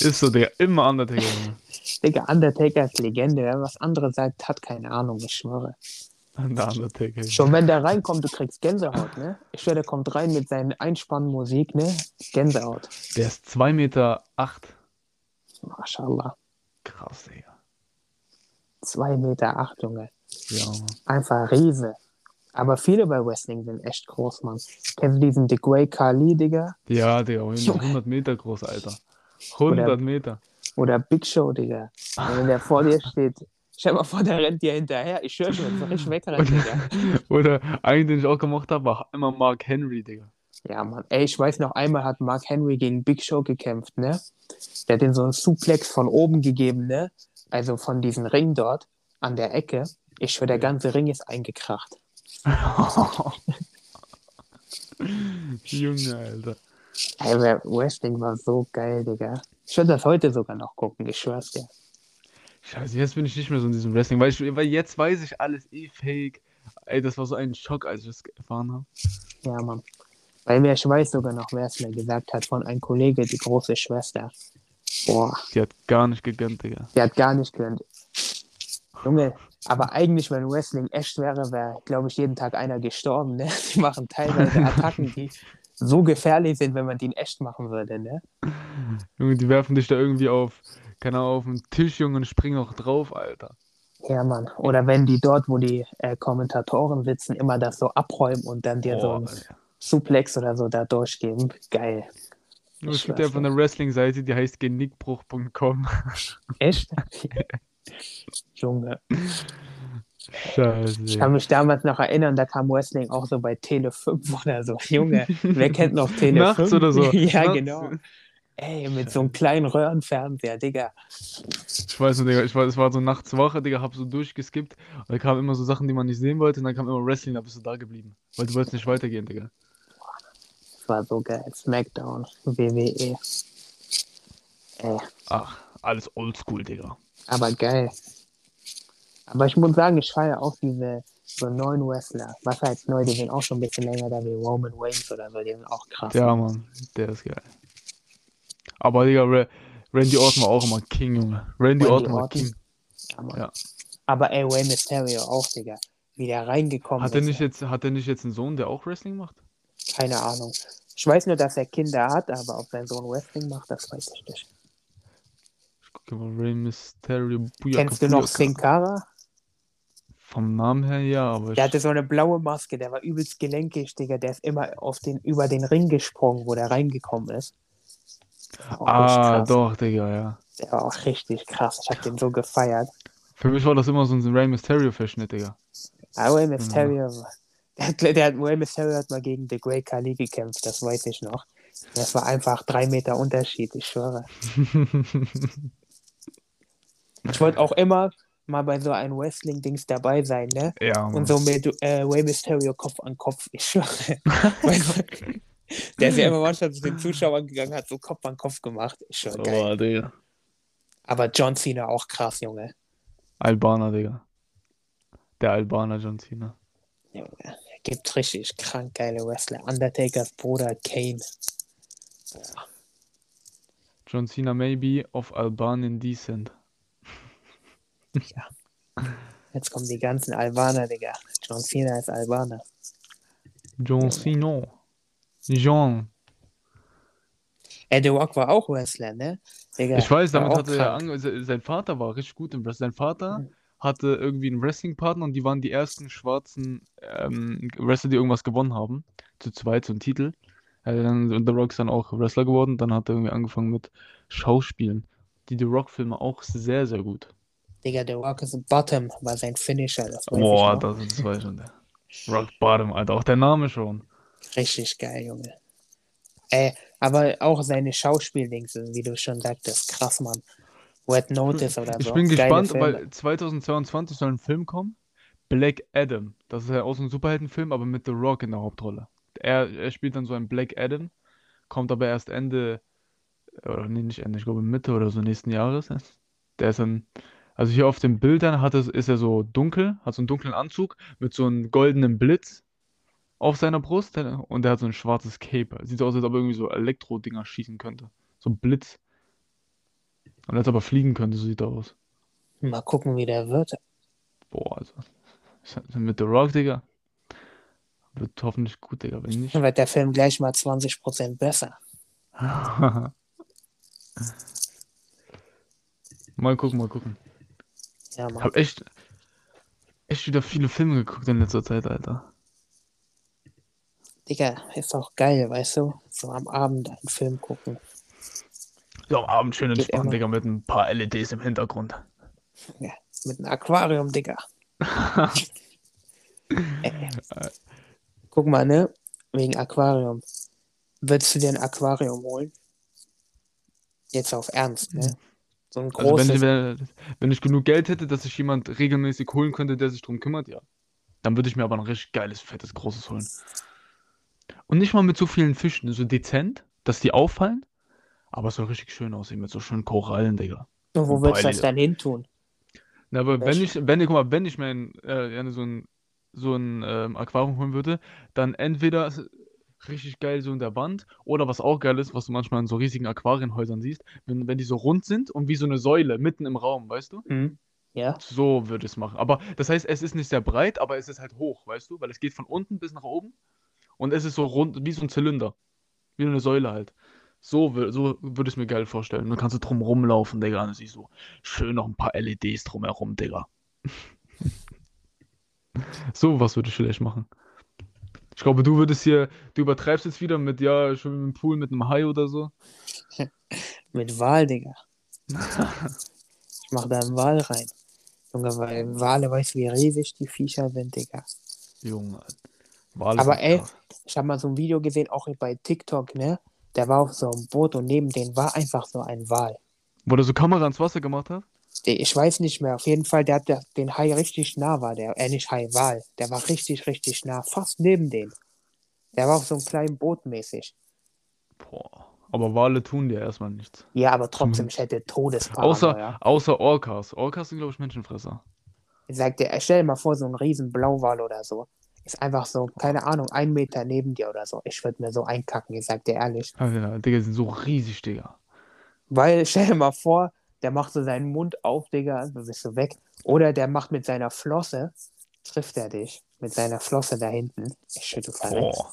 Ist so, Digga. Immer Undertaker. Junge. Digga, Undertaker ist Legende. Wer was anderes sagt, hat keine Ahnung, ich schwöre. Der Undertaker. Schon wenn der reinkommt, du kriegst Gänsehaut, ne? Ich schwöre, der kommt rein mit seinen Einspannmusik, ne? Gänsehaut. Der ist 2 Meter. Acht. Mashallah. Krass, Digga. 2 Meter acht, Junge. Ja, Mann. Einfach Riese. Aber viele bei Wrestling sind echt groß, Mann. Kennst du diesen The Grey Khali, Digga? Ja, Digga. 100 Meter groß, Alter. 100 Meter. Oder Big Show, Digga. Und wenn der vor dir steht, stell mal vor, der rennt dir hinterher. Ich schwöre schon, so richtig wegrennt, Digga. Oder einen, den ich auch gemacht habe, war immer Mark Henry, Digga. Ja, Mann. Ey, ich weiß noch, einmal hat Mark Henry gegen Big Show gekämpft, ne? Der hat den so einen Suplex von oben gegeben, ne? Also von diesem Ring dort an der Ecke. Ich schwöre, der ganze Ring ist eingekracht. Junge, Alter. Aber Wrestling war so geil, Digga. Ich würde das heute sogar noch gucken, ich schwör's dir. Scheiße, jetzt bin ich nicht mehr so in diesem Wrestling, weil, ich, weil jetzt weiß ich alles eh fake. Ey, das war so ein Schock, als ich das erfahren habe. Ja, Mann. Weil mir, ich weiß sogar noch, wer es mir gesagt hat, von einem Kollege, die große Schwester. Boah, Die hat gar nicht gegönnt, Digga. die hat gar nicht gehört. Junge, aber eigentlich, wenn Wrestling echt wäre, wäre, glaube ich, jeden Tag einer gestorben, ne? Die machen teilweise Attacken, die so gefährlich sind, wenn man die in echt machen würde, ne? Junge, die werfen dich da irgendwie auf, keine Ahnung, auf den Tisch, Junge, und springen auch drauf, Alter. Ja, Mann. Oder wenn die dort, wo die äh, Kommentatoren sitzen, immer das so abräumen und dann dir so Boah, einen Alter. Suplex oder so da durchgeben. Geil. Es gibt ja von der Wrestling-Seite, die heißt genickbruch.com. Echt? Junge. Scheiße. Ich kann mich damals noch erinnern, da kam Wrestling auch so bei Tele 5 oder so. Junge, wer kennt noch Tele 5? Nachts oder so. ja, Nachts. genau. Ey, mit so einem kleinen Röhrenfernseher, Digga. Ich weiß nicht, Digga, ich war, es war so nachts Wache, Digga, hab so durchgeskippt und da kamen immer so Sachen, die man nicht sehen wollte und dann kam immer Wrestling, da bist du da geblieben. Weil du wolltest nicht weitergehen, Digga. Das war so geil. Smackdown, WWE. Ey, Ach, alles oldschool, Digga. Aber geil. Aber ich muss sagen, ich feiere auch diese so neuen Wrestler. Was heißt neu? Die sind auch schon ein bisschen länger da wie Roman Reigns oder so. Die sind auch krass. Ja, Mann, der ist geil. Aber, Digga, Ra Randy Orton war auch immer King, Junge. Randy, Randy Orton war Orton? King. Ja. Ja. Aber ey, Rey Mysterio auch, Digga. Wie der reingekommen Hat er ist. nicht jetzt, hat er nicht jetzt einen Sohn, der auch Wrestling macht? Keine Ahnung. Ich weiß nur, dass er Kinder hat, aber ob sein Sohn Wrestling macht, das weiß ich nicht. Rey Mysterio, Booyaka, Kennst du noch. Sin Cara? Vom Namen her ja, aber Der hatte so eine blaue Maske, der war übelst gelenkig, Digga. Der ist immer auf den, über den Ring gesprungen, wo der reingekommen ist. Der Ah, doch, Digga, ja. Der war auch richtig krass. Ich hab den so gefeiert. Für mich war das immer so ein Rey Mysterio-Verschnitt, Digga. Aber Rey Mysterio, der, hat- der, hat- Rey Mysterio hat mal gegen The Great Khali gekämpft, das weiß ich noch. Das war einfach drei Meter Unterschied, ich schwöre. Ich wollte auch immer mal bei so einem Wrestling-Dings dabei sein, ne? ja, Mann. Und so mit äh, Rey Mysterio Kopf an Kopf, ich schwöre. Der ist ja immer manchmal zu den Zuschauern gegangen, hat so Kopf an Kopf gemacht. Ich schwöre, geil. Boah, Digga. Aber John Cena auch krass, Junge. Albaner, Digga. Der Albaner John Cena. Junge. Gibt richtig krank geile Wrestler. Undertakers Bruder Kane. John Cena maybe of Albanian descent. Jetzt kommen die ganzen Albaner, Digga. John Cena ist Albaner. John Cena. John. Ey, The Rock war auch Wrestler, ne? Digga, Ich weiß, damit hatte er ange se- sein Vater war richtig gut im Wrestling. Sein Vater Mhm. hatte irgendwie einen Wrestling-Partner und die waren die ersten schwarzen ähm, Wrestler, die irgendwas gewonnen haben. Zu zweit, einen Titel. Dann, und The Rock ist dann auch Wrestler geworden. Dann hat er irgendwie angefangen mit Schauspielen. Die The Rock-Filme auch sehr, sehr gut. Digga, The Rock is Bottom war sein Finisher. Das Boah, ich das ist zwei schon der. Rock Bottom, Alter. Auch der Name schon. Richtig geil, Junge. Ey, aber auch seine Schauspieldings, wie du schon sagtest, krass, Mann. Red Notice oder so. Ich bin Geile gespannt, Filme. weil 2022 soll ein Film kommen. Black Adam. Das ist ja auch so ein Superheldenfilm, aber mit The Rock in der Hauptrolle. Er, er spielt dann so einen Black Adam, kommt aber erst Ende, oder nee, nicht Ende, ich glaube Mitte oder so nächsten Jahres. Der ist dann, also hier auf den Bildern hat es, ist er so dunkel, hat so einen dunklen Anzug mit so einem goldenen Blitz auf seiner Brust und der hat so ein schwarzes Cape. Sieht so aus, als ob er irgendwie so Elektro-Dinger schießen könnte. So ein Blitz. Und als ob er fliegen könnte, so sieht er aus. Mal gucken, wie der wird. Boah, also. Mit The Rock, Digga. Wird hoffentlich gut, Digga. Wenn nicht. Dann wird der Film gleich mal 20% besser. mal gucken, mal gucken. Ja, Ich Mann. hab echt, echt wieder viele Filme geguckt in letzter Zeit, Alter. Digga, ist auch geil, weißt du? So am Abend einen Film gucken. So am Abend schön entspannen, immer. Digga, mit ein paar LEDs im Hintergrund. Ja, mit einem Aquarium, Digga. Ey. Guck mal, ne? Wegen Aquarium. Würdest du dir ein Aquarium holen? Jetzt auf Ernst, ne? So ein Also wenn großes. ich, wenn, wenn ich genug Geld hätte, dass sich jemand regelmäßig holen könnte, der sich drum kümmert, ja. Dann würde ich mir aber ein richtig geiles, fettes, großes holen. Und nicht mal mit so vielen Fischen, so dezent, dass die auffallen, aber es soll richtig schön aussehen, mit so schönen Korallen, Digga. Und wo willst du das dann hin tun? Na, aber wenn ich, wenn ich, guck mal, wenn ich mir ein, äh, gerne so ein, so ein ähm, Aquarium holen würde, dann entweder richtig geil so in der Wand oder was auch geil ist, was du manchmal in so riesigen Aquarienhäusern siehst, wenn, wenn die so rund sind und wie so eine Säule mitten im Raum, weißt du? Hm? Ja? So würde ich es machen. Aber das heißt, es ist nicht sehr breit, aber es ist halt hoch, weißt du? Weil es geht von unten bis nach oben und es ist so rund, wie so ein Zylinder. Wie eine Säule halt. So, so würde ich es mir geil vorstellen. Dann kannst du drum rumlaufen, Digga. Und dann siehst du schön noch ein paar LEDs drumherum, Digga. So was würde ich vielleicht machen. Ich glaube, du würdest hier, du übertreibst jetzt wieder mit, ja, schon im Pool mit einem Hai oder so. Mit Wal, Digga. Ich mach da einen Wal rein. Junge, weil Wale, weißt du, wie riesig die Viecher sind, Digga. Junge. Wale Aber ey, krass. ich habe mal so ein Video gesehen, auch bei TikTok, ne? Der war auf so einem Boot und neben denen war einfach so ein Wal. Wo der so Kamera ans Wasser gemacht hat? Ich weiß nicht mehr. Auf jeden Fall, der hat der, den Hai richtig nah war. Der, äh, nicht Hai, Wal. Der war richtig, richtig nah. Fast neben denen. Der war auf so einem kleinen Boot mäßig. Boah. Aber Wale tun dir erstmal nichts. Ja, aber trotzdem, ich hätte Todesparanoia. Außer, außer Orcas. Orcas sind, glaube ich, Menschenfresser. Ich sag dir, stell dir mal vor, so ein riesen Blauwal oder so. Ist einfach so, keine Ahnung, ein Meter neben dir oder so. Ich würde mir so einkacken, ich sag dir ehrlich. Ja, Digga, die sind so riesig, Digga. Weil, stell dir mal vor, der macht so seinen Mund auf, Digga, du bist so weg. Oder der macht mit seiner Flosse, trifft er dich, mit seiner Flosse da hinten. Ich schüttel. Boah.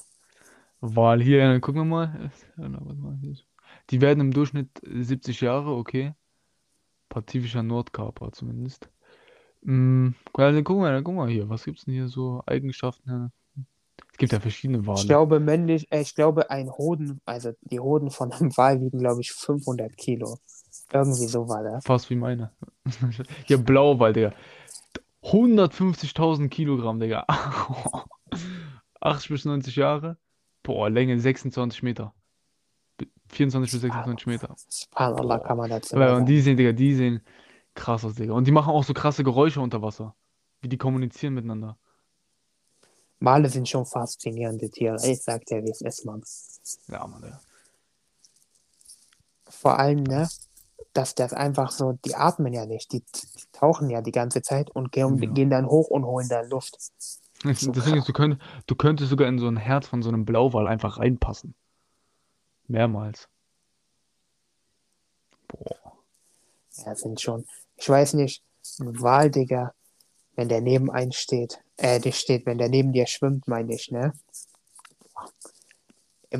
Wal hier, äh, gucken wir mal. Mal, ist- Die werden im Durchschnitt 70 Jahre, okay. Pazifischer Nordkaper zumindest. Dann gucken wir, dann gucken wir hier. Was gibt's denn hier so Eigenschaften? Es gibt ja verschiedene Ich Wale. glaube, männlich, äh, ich glaube, ein Hoden, also die Hoden von einem Wal wiegen, glaube ich, 500 Kilo. Irgendwie so war das. Fast wie meine. Hier Blauwal, Digga. 150.000 Kilogramm, Digga. 80 bis 90 Jahre. Boah, Länge 26 Meter. 24 bis 26 Meter. Subhanallah kann man dazu mal und sagen. die sehen, Digga, die sehen krass aus, Digga. Und die machen auch so krasse Geräusche unter Wasser. Wie die kommunizieren miteinander. Wale sind schon faszinierende Tiere. Ich sag dir, wie es ist, Mann. Ja, Mann, Digga. Vor allem, ne, dass das einfach so, die atmen ja nicht, die, die tauchen ja die ganze Zeit und gehen, Ja. gehen dann hoch und holen dann Luft. Das So das Ding ist, du, könnt, du könntest sogar in so ein Herz von so einem Blauwal einfach reinpassen. Mehrmals. Boah. Ja, sind schon, ich weiß nicht, ein Wal, Digga, wenn der neben einem steht, äh, dich steht, wenn der neben dir schwimmt, meine ich, ne?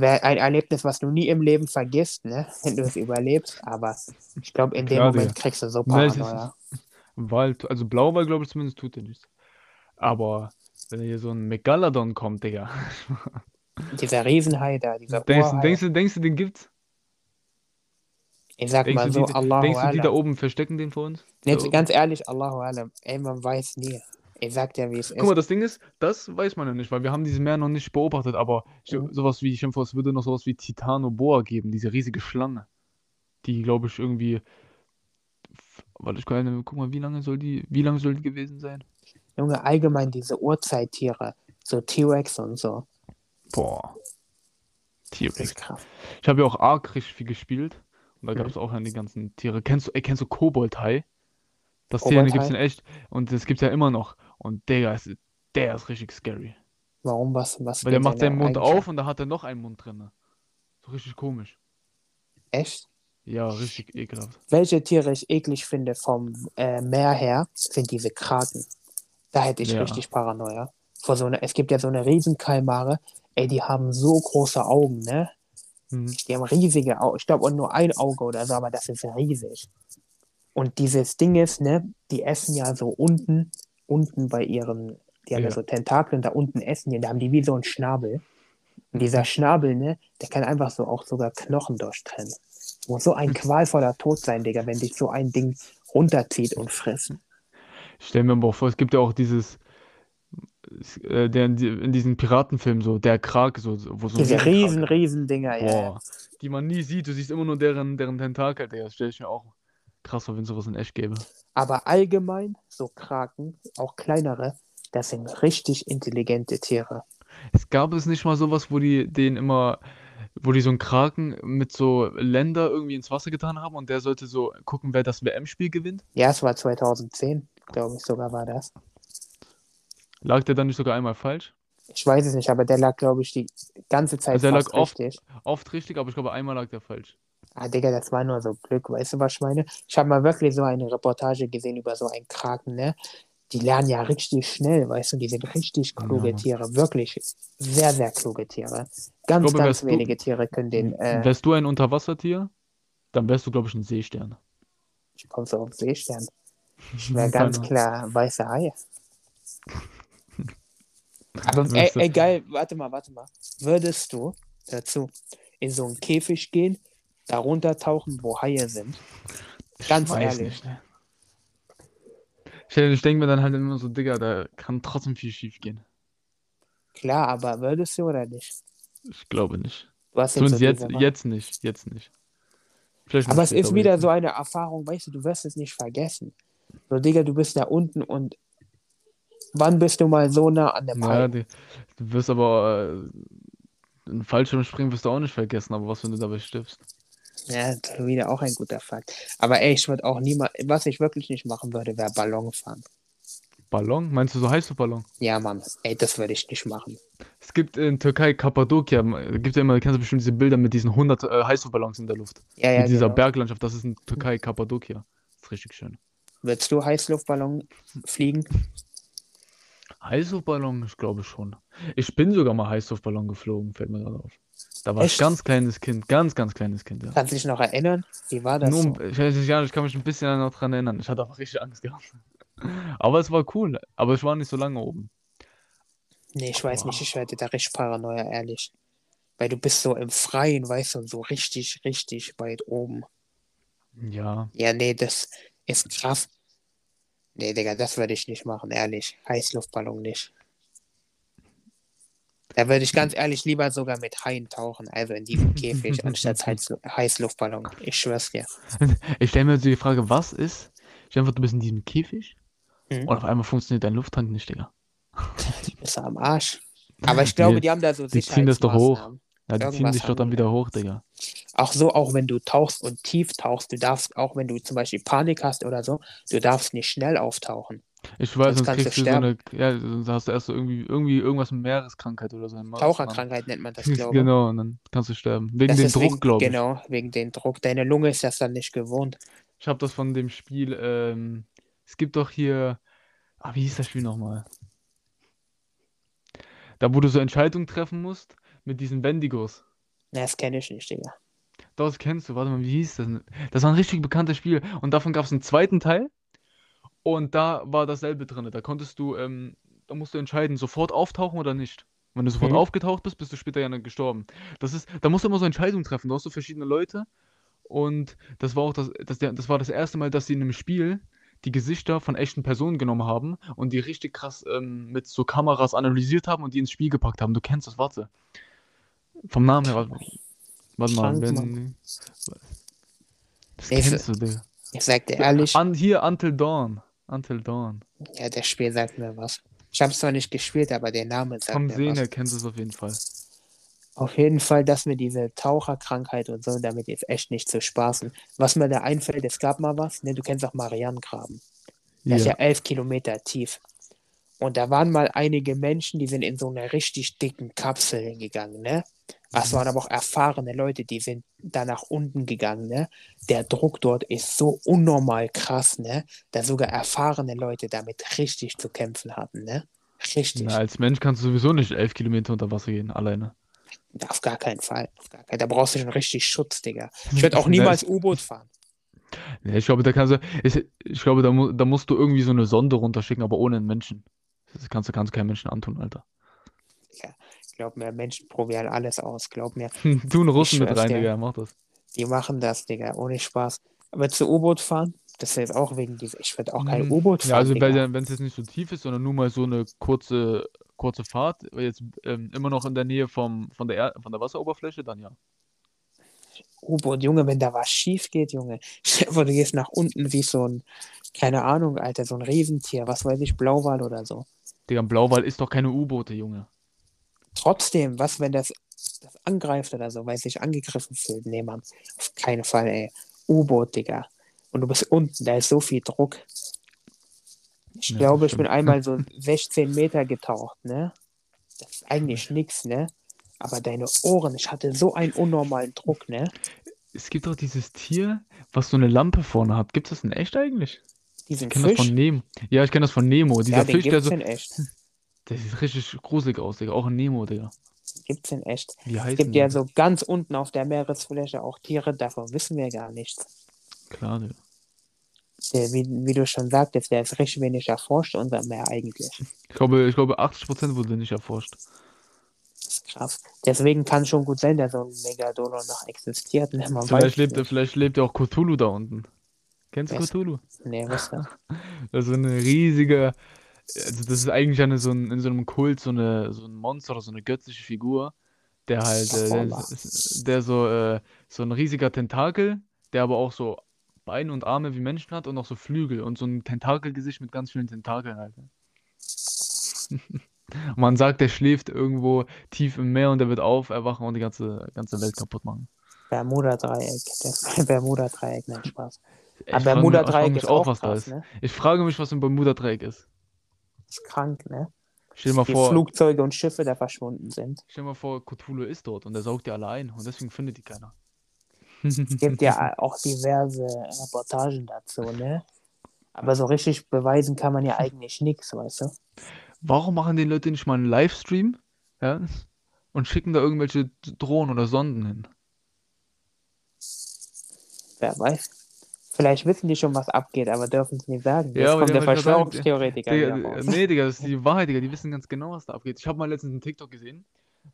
Ein Erlebnis, was du nie im Leben vergisst, ne? Wenn du es überlebst, aber ich glaube, in dem Klar, Moment Digga. kriegst du so Paranoia. Wal, also Blauwal, glaube ich zumindest, tut er nichts. Aber wenn hier so ein Megalodon kommt, Digga. Dieser Riesenhai da, dieser Denkst, denkst, du, denkst du, den gibt's? Ich sag Denkst mal so, die, Allahu denkst du, die da oben verstecken den vor uns? Jetzt ganz ehrlich, Allahu Alam. Ey, man weiß nie. Ich sag dir, wie es Guck mal, ist. das Ding ist, das weiß man ja nicht, weil wir haben diese Meer noch nicht beobachtet, aber Mhm. sowas wie, ich vor, es würde noch sowas wie Titanoboa geben, diese riesige Schlange, die, glaube ich, irgendwie, warte, ich kann, guck mal, wie lange soll die, wie lange soll die gewesen sein? Junge, allgemein diese Urzeittiere, so T-Rex und so. Boah. T-Rex. ist krass. Ich habe ja auch Ark richtig viel gespielt und da Mhm. gab es auch dann die ganzen Tiere. Kennst du, ey, kennst du Koboldhai? Das Tier gibt es in echt und das gibt's ja immer noch und Digga, ist, der ist richtig scary. Warum? Was, was Weil der macht seinen Mund auf und da hat er noch einen Mund drin. So richtig komisch. Echt? Ja, richtig ekelhaft. Welche Tiere ich eklig finde vom äh, Meer her, sind diese Kraken. Da hätte ich Ja. richtig Paranoia. Vor so einer, es gibt ja so eine Riesenkalmare, ey, die haben so große Augen, ne? Mhm. Die haben riesige Augen. Ich glaube, und nur ein Auge oder so, aber das ist riesig. Und dieses Ding ist, ne, die essen ja so unten, unten bei ihren, die haben ja, Ja. so Tentakeln, da unten essen die, da haben die wie so einen Schnabel. Und dieser Schnabel, ne, der kann einfach so auch sogar Knochen durchtrennen. Muss so ein qualvoller Tod sein, Digga, wenn dich so ein Ding runterzieht und. Ich stell mir mal vor, es gibt ja auch dieses, äh, der in, die- in diesen Piratenfilmen so, der Krake, so, wo so ein Diese riesen, riesen Dinger, ja. die man nie sieht. Du siehst immer nur deren, deren Tentakel, Digga. Das stelle ich mir auch krass wenn es sowas in echt gäbe. Aber allgemein, so Kraken, auch kleinere, das sind richtig intelligente Tiere. Es gab es nicht mal sowas, wo die den immer, wo die so einen Kraken mit so Länder irgendwie ins Wasser getan haben und der sollte so gucken, wer das WM-Spiel gewinnt? Ja, es war 2010, glaube ich sogar war das. Lag der dann nicht sogar einmal falsch? Ich weiß es nicht, aber der lag, glaube ich, die ganze Zeit Also er fast lag oft- richtig. Oft richtig, aber ich glaube, einmal lag der falsch. Ah, Digga, das war nur so Glück, weißt du, was ich meine? Ich habe mal wirklich so eine Reportage gesehen über so einen Kraken, ne? Die lernen ja richtig schnell, weißt du, die sind richtig kluge Mann. Tiere, wirklich sehr, sehr kluge Tiere. Ganz, glaube, ganz wärst du- wenige Tiere können den, äh, Wärst du ein Unterwassertier, dann wärst du, glaube ich, ein Seestern. ich komme so auf Seestern. Ich wäre ganz klar weiße Haie. Aber ey, ey, geil, warte mal, warte mal. Würdest du dazu in so einen Käfig gehen, darunter tauchen, wo Haie sind? Ganz ehrlich. nicht, ne? Ich, ich denke mir dann halt immer so, Digga, da kann trotzdem viel schief gehen. Klar, aber würdest du oder nicht? Ich glaube nicht. Hast jetzt jetzt, jetzt nicht, jetzt nicht. Vielleicht Aber es ist wieder so eine Erfahrung, weißt du, du wirst es nicht vergessen. So, Digga, du bist da unten und wann bist du mal so nah an nicht. Hai? Ja, du wirst aber äh, einen Fallschirmspringen wirst du auch nicht vergessen, aber was, wenn du dabei stirbst? Ja, wieder auch ein guter Fakt. Aber ey, ich würde auch niemals, was ich wirklich nicht machen würde, wäre Ballon fahren. Ballon? Meinst du so Heißluftballon? Ja, Mann, ey, das würde ich nicht machen. Es gibt in Türkei Kappadokia, gibt ja immer, kennst du bestimmt diese Bilder mit diesen 100 äh, Heißluftballons in der Luft. Ja, ja, mit dieser genau. Berglandschaft, das ist in Türkei Kappadokia. Das ist richtig schön. Würdest du Heißluftballon fliegen? Heißluftballon, ich glaube schon. Ich bin sogar mal Heißluftballon geflogen, fällt mir gerade auf. Da war ich ganz kleines Kind, ganz, ganz kleines Kind, ja. Kannst du dich noch erinnern? Wie war das? Nur, so? ich weiß nicht, ja, ich kann mich ein bisschen noch dran erinnern. Ich hatte einfach richtig Angst gehabt. Aber es war cool. Aber ich war nicht so lange oben. Nee, ich weiß Boah. nicht, ich werde da richtig paranoia, ehrlich. Weil du bist so im Freien, weißt du, und so richtig, richtig weit oben. Ja, Ja, nee, das ist krass. Nee, Digga, das würde ich nicht machen, ehrlich. Heißluftballon nicht. Da würde ich ganz ehrlich lieber sogar mit Haien tauchen, also in diesem Käfig, anstatt Heißlu Heißluftballon. Ich schwör's dir. ich stelle mir so die Frage, was ist? Stell dir vor, du bist in diesem Käfig Mhm. und auf einmal funktioniert dein Lufttank nicht, Digga. Du bist am Arsch. Aber ich glaube, Nee, die haben da so die ziehen das doch hoch. Ja, die ziehen dich doch dann die wieder hoch, Digga. Auch so, auch wenn du tauchst und tief tauchst, du darfst, auch wenn du zum Beispiel Panik hast oder so, du darfst nicht schnell auftauchen. Ich weiß, Sonst sonst du kriegst du so eine, ja, sonst hast du erst so irgendwie, irgendwie irgendwas mit Meereskrankheit oder so. Taucherkrankheit nennt man das, glaube ich. Genau, und dann kannst du sterben. Wegen dem Druck, glaube ich. Genau, wegen dem Druck. Deine Lunge ist das dann nicht gewohnt. Ich habe das von dem Spiel, ähm, es gibt doch hier, ah, wie hieß das Spiel nochmal? Da, wo du so Entscheidungen treffen musst mit diesen Wendigos. Na, das kenne ich nicht, Digga. Das kennst du, warte mal, wie hieß das? Das war ein richtig bekanntes Spiel und davon gab es einen zweiten Teil und da war dasselbe drin. Da konntest du, ähm, da musst du entscheiden, sofort auftauchen oder nicht. Wenn du sofort Mhm. aufgetaucht bist, bist du später ja gestorben. Das ist, da musst du immer so Entscheidungen treffen. Du hast so verschiedene Leute und das war auch das, das, der- das war das erste Mal, dass sie in einem Spiel die Gesichter von echten Personen genommen haben und die richtig krass ähm, mit so Kameras analysiert haben und die ins Spiel gepackt haben. Du kennst das, warte. Vom Namen her, warte, warte mal, wenn. Das Nee, kennst du, Digga. Ich sag dir ehrlich, An, hier, Until Dawn. Until Dawn. ja, das Spiel sagt mir was. Ich habe es zwar nicht gespielt, aber der Name sagt Vom mir Sehen was. her kennst du es auf jeden Fall. Auf jeden Fall, dass mir diese Taucherkrankheit und so, damit ist echt nicht zu spaßen. Was mir da einfällt, es gab mal was, ne, du kennst auch Marianengraben. Der ist ja elf Kilometer tief. Und da waren mal einige Menschen, die sind in so eine richtig dicken Kapsel hingegangen, ne? Das waren aber auch erfahrene Leute, die sind da nach unten gegangen, ne? Der Druck dort ist so unnormal krass, ne? Da sogar erfahrene Leute damit richtig zu kämpfen hatten, ne? Richtig. Na, als Mensch kannst du sowieso nicht elf Kilometer unter Wasser gehen, alleine. Auf gar keinen Fall. Gar keinen. Da brauchst du schon richtig Schutz, Digga. Ich würde auch niemals U-Boot fahren. Nee, ich glaube, da kannst du, ich, ich glaube, da, mu da musst du irgendwie so eine Sonde runterschicken, aber ohne einen Menschen. Das kannst du, kannst du keinem Menschen antun, Alter. Glaub mir, Menschen probieren alles aus. Glaub mir, Tu einen Russen mit rein. Digga, mach das. die machen das, Digga, ohne Spaß. Aber zu U-Boot fahren, das ist jetzt auch wegen dieser. Ich würde auch kein Mhm. U-Boot fahren. Ja, also wenn es jetzt nicht so tief ist, sondern nur mal so eine kurze, kurze Fahrt, jetzt ähm, immer noch in der Nähe vom, von, der er von der Wasseroberfläche, dann ja. U-Boot, Junge, wenn da was schief geht, Junge. Du gehst nach unten wie so ein, keine Ahnung, Alter, so ein Riesentier, was weiß ich, Blauwal oder so. Digga, ein Blauwal ist doch keine U-Boote, Junge. Trotzdem, was, wenn das, das angreift oder so, weil sich angegriffen fühlt? Nee, Mann, auf keinen Fall, ey. U-Boot, Digga. Und du bist unten, da ist so viel Druck. Ich Ja, glaube, ich bin einmal so 16 Meter getaucht, ne? Das ist eigentlich nix, ne? Aber deine Ohren, ich hatte so einen unnormalen Druck, ne? Es gibt doch dieses Tier, was so eine Lampe vorne hat. Gibt es das in echt eigentlich? Diesen Ich kenne das von Nemo. Ja, ich kenne das von Nemo. Dieser ja, Fisch, der so. in echt. Der sieht richtig gruselig aus, Digga. Auch ein Nemo, Digga. Gibt's in echt. Wie Es heißt gibt denn ja so ganz unten auf der Meeresfläche auch Tiere, davon wissen wir gar nichts. Klar, Digga. Der, wie, wie du schon sagtest, der ist richtig wenig erforscht, unser Meer eigentlich. Ich glaube, ich glaube 80% wurde nicht erforscht. Das ist krass. Deswegen kann schon gut sein, dass so ein Megalodon noch existiert. Ne? Man weiß Vielleicht lebt, nicht. vielleicht lebt ja auch Cthulhu da unten. Kennst du ist- Cthulhu? Nee, was da? Das ist so eine riesige, also das ist eigentlich eine, so ein, in so einem Kult so eine, so ein Monster oder so eine göttliche Figur, der halt, äh, der, der so, äh, so ein riesiger Tentakel, der aber auch so Beine und Arme wie Menschen hat und auch so Flügel und so ein Tentakelgesicht mit ganz vielen Tentakeln halt. Man sagt, der schläft irgendwo tief im Meer und der wird auf, erwachen und die ganze, ganze Welt kaputt machen. Bermuda-Dreieck. Das Bermuda-Dreieck, nein, Spaß. Ich Aber Bermuda-Dreieck ist auch, auch was da krass, ist. ne? Ich frage mich, was im Bermuda-Dreieck ist. Ist krank, ne? Stell dir mal Die vor, Flugzeuge und Schiffe da verschwunden sind. Stell dir mal vor, Cthulhu ist dort und der saugt die alle ein und deswegen findet die keiner. Es gibt ja auch diverse Reportagen dazu, ne? Aber so richtig beweisen kann man ja eigentlich nichts, weißt du? Warum machen die Leute nicht mal einen Livestream? Ja? Und schicken da irgendwelche Drohnen oder Sonden hin? Wer weiß. Vielleicht wissen die schon, was abgeht, aber dürfen es nicht sagen. Ja, Jetzt aber kommt der Verschwörungstheoretiker Digga, wieder raus. nee, Digga, das ist die Wahrheit, Digga. Die wissen ganz genau, was da abgeht. Ich habe mal letztens einen TikTok gesehen.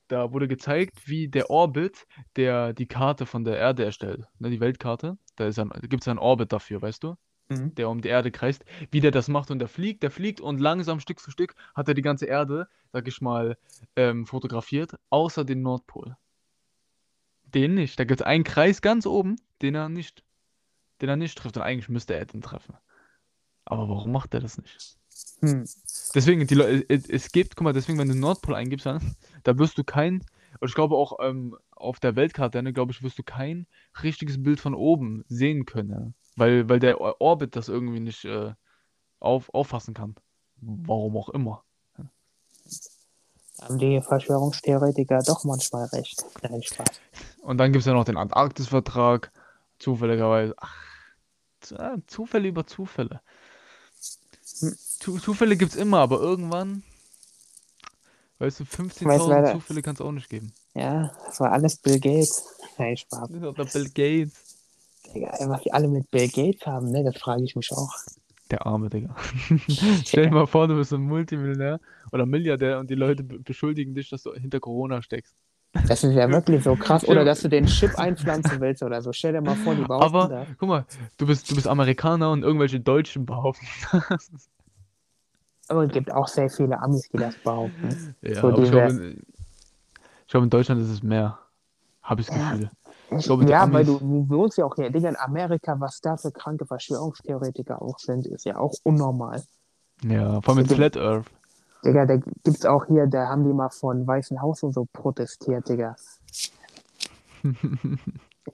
Da wurde gezeigt, wie der Orbit, der die Karte von der Erde erstellt, ne, die Weltkarte, da, ist ein, da gibt es einen Orbit dafür, weißt du? Mhm. der um die Erde kreist, wie der das macht und der fliegt, der fliegt und langsam Stück für Stück hat er die ganze Erde, sag ich mal, ähm, fotografiert, außer den Nordpol. Den nicht. Da gibt es einen Kreis ganz oben, den er nicht, den er nicht trifft und eigentlich müsste er den treffen. Aber warum macht er das nicht? Hm. Deswegen, die Leute, es, gibt, guck mal, deswegen, wenn du den Nordpol eingibst, dann, da wirst du kein, und ich glaube auch ähm, auf der Weltkarte, ne, glaube ich, wirst du kein richtiges Bild von oben sehen können, weil, weil der Or- Orbit das irgendwie nicht äh, auf, auffassen kann. Warum auch immer. Haben die Verschwörungstheoretiker doch manchmal recht. Nein, Spaß. Und dann gibt es ja noch den Antarktis-Vertrag, zufälligerweise. Ach, ah, Zufälle über Zufälle. Hm. Zu, Zufälle gibt es immer, aber irgendwann, weißt du, weiß 15.000 leider- Zufälle kann es auch nicht geben. Ja, das war alles Bill Gates. Nein, Spaß. Oder Bill Gates. Digga, was die alle mit Bill Gates haben, ne? Das frage ich mich auch. Der arme Digga. Stell dir mal vor, du bist ein Multimillionär oder Milliardär und die Leute be- beschuldigen dich, dass du hinter Corona steckst. Das ist ja wirklich so krass. Oder dass du den Chip einpflanzen willst oder so. Stell dir mal vor, die behaupten Aber das. guck mal, du bist, du bist Amerikaner und irgendwelche Deutschen behaupten das. Aber es gibt auch sehr viele Amis, die das behaupten. Ja, So aber ich glaube, in- Deutschland ist es mehr. Habe ich das Ja. Gefühl. Ich glaube, ja, weil Amis- du, du wohnst ja auch hier. Digga, in Amerika, was da für kranke Verschwörungstheoretiker auch sind, ist ja auch unnormal. Ja, vor allem mit Flat Earth. Digga, da gibt's auch hier, da haben die mal dem Weißen Haus und so protestiert, Digga.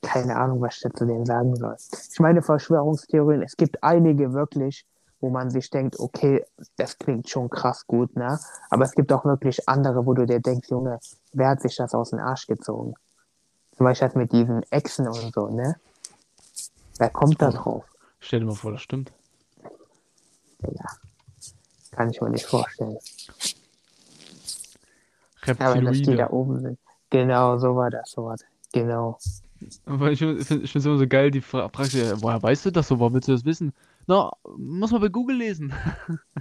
Keine Ahnung, was ich dazu denen sagen soll. Ich meine, Verschwörungstheorien, es gibt einige wirklich, wo man sich denkt, okay, das klingt schon krass gut, ne? Aber es gibt auch wirklich andere, wo du dir denkst, Junge, wer hat sich das aus dem Arsch gezogen? Zum Beispiel das mit diesen Echsen und so, ne? Wer kommt da drauf? Stell dir mal vor, das stimmt. Ja. Kann ich mir nicht vorstellen. Aber dass die Reptiloide. da oben sind. Genau, so war das Wort. Genau. Aber ich finde es immer so geil, die Fra fragst du ja, woher weißt du das so? Woher willst du das wissen? Na, muss man bei Google lesen.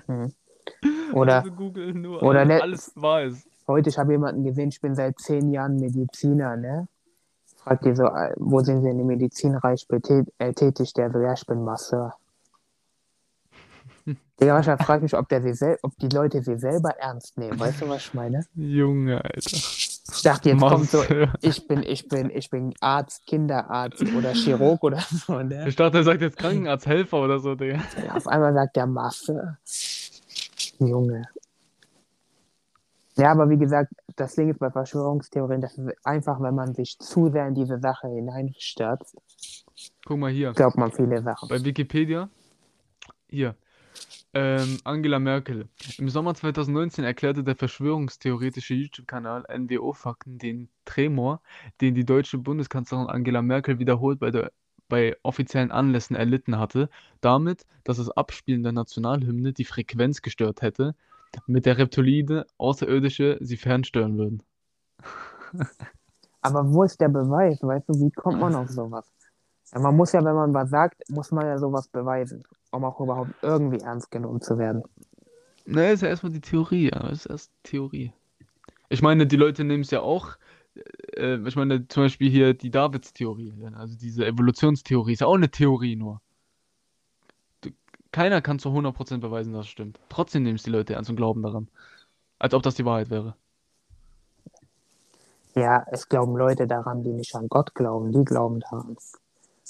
Mhm. Oder Also Google nur oder alles, ne- alles ist. heute, ich habe jemanden gesehen, ich bin seit zehn Jahren Mediziner, ne? Fragt die so, äh, wo sind Sie in der Medizinreich betät- äh, tätig? Der so, ja, ich bin Masseur. Manchmal frage ich mich, ob, der sie sel ob die Leute sie selber ernst nehmen. Weißt du, was ich meine? Junge, Alter. Ich dachte, jetzt kommt so, ich bin, ich bin, ich bin Arzt, Kinderarzt oder Chirurg oder so, ne? Ich dachte, er sagt jetzt Krankenarzt, Helfer oder so, Digga. Auf einmal sagt der Masse. Junge. Ja, aber wie gesagt, das Ding ist bei Verschwörungstheorien, das ist einfach, wenn man sich zu sehr in diese Sache hineinstürzt, Guck mal hier. glaubt man viele Sachen. Bei Wikipedia. Hier. Ähm, Angela Merkel. Im Sommer 2019 erklärte der verschwörungstheoretische YouTube-Kanal NWO Fakten den Tremor, den die deutsche Bundeskanzlerin Angela Merkel wiederholt bei, der, bei offiziellen Anlässen erlitten hatte, damit, dass das Abspielen der Nationalhymne die Frequenz gestört hätte, mit der Reptiloide Außerirdische sie fernsteuern würden. Aber wo ist der Beweis? Weißt du, wie kommt man auf sowas? Man muss ja, wenn man was sagt, muss man ja sowas beweisen, um auch überhaupt irgendwie ernst genommen zu werden. Ne, ist ja erstmal die Theorie, ja. Ist erst Theorie. Ich meine, die Leute nehmen es ja auch. Äh, ich meine, zum Beispiel hier die Davids-Theorie, also diese Evolutionstheorie, ist ja auch eine Theorie nur. Du, keiner kann zu 100% beweisen, dass es stimmt. Trotzdem nehmen es die Leute ernst und glauben daran. Als ob das die Wahrheit wäre. Ja, es glauben Leute daran, die nicht an Gott glauben, die glauben daran.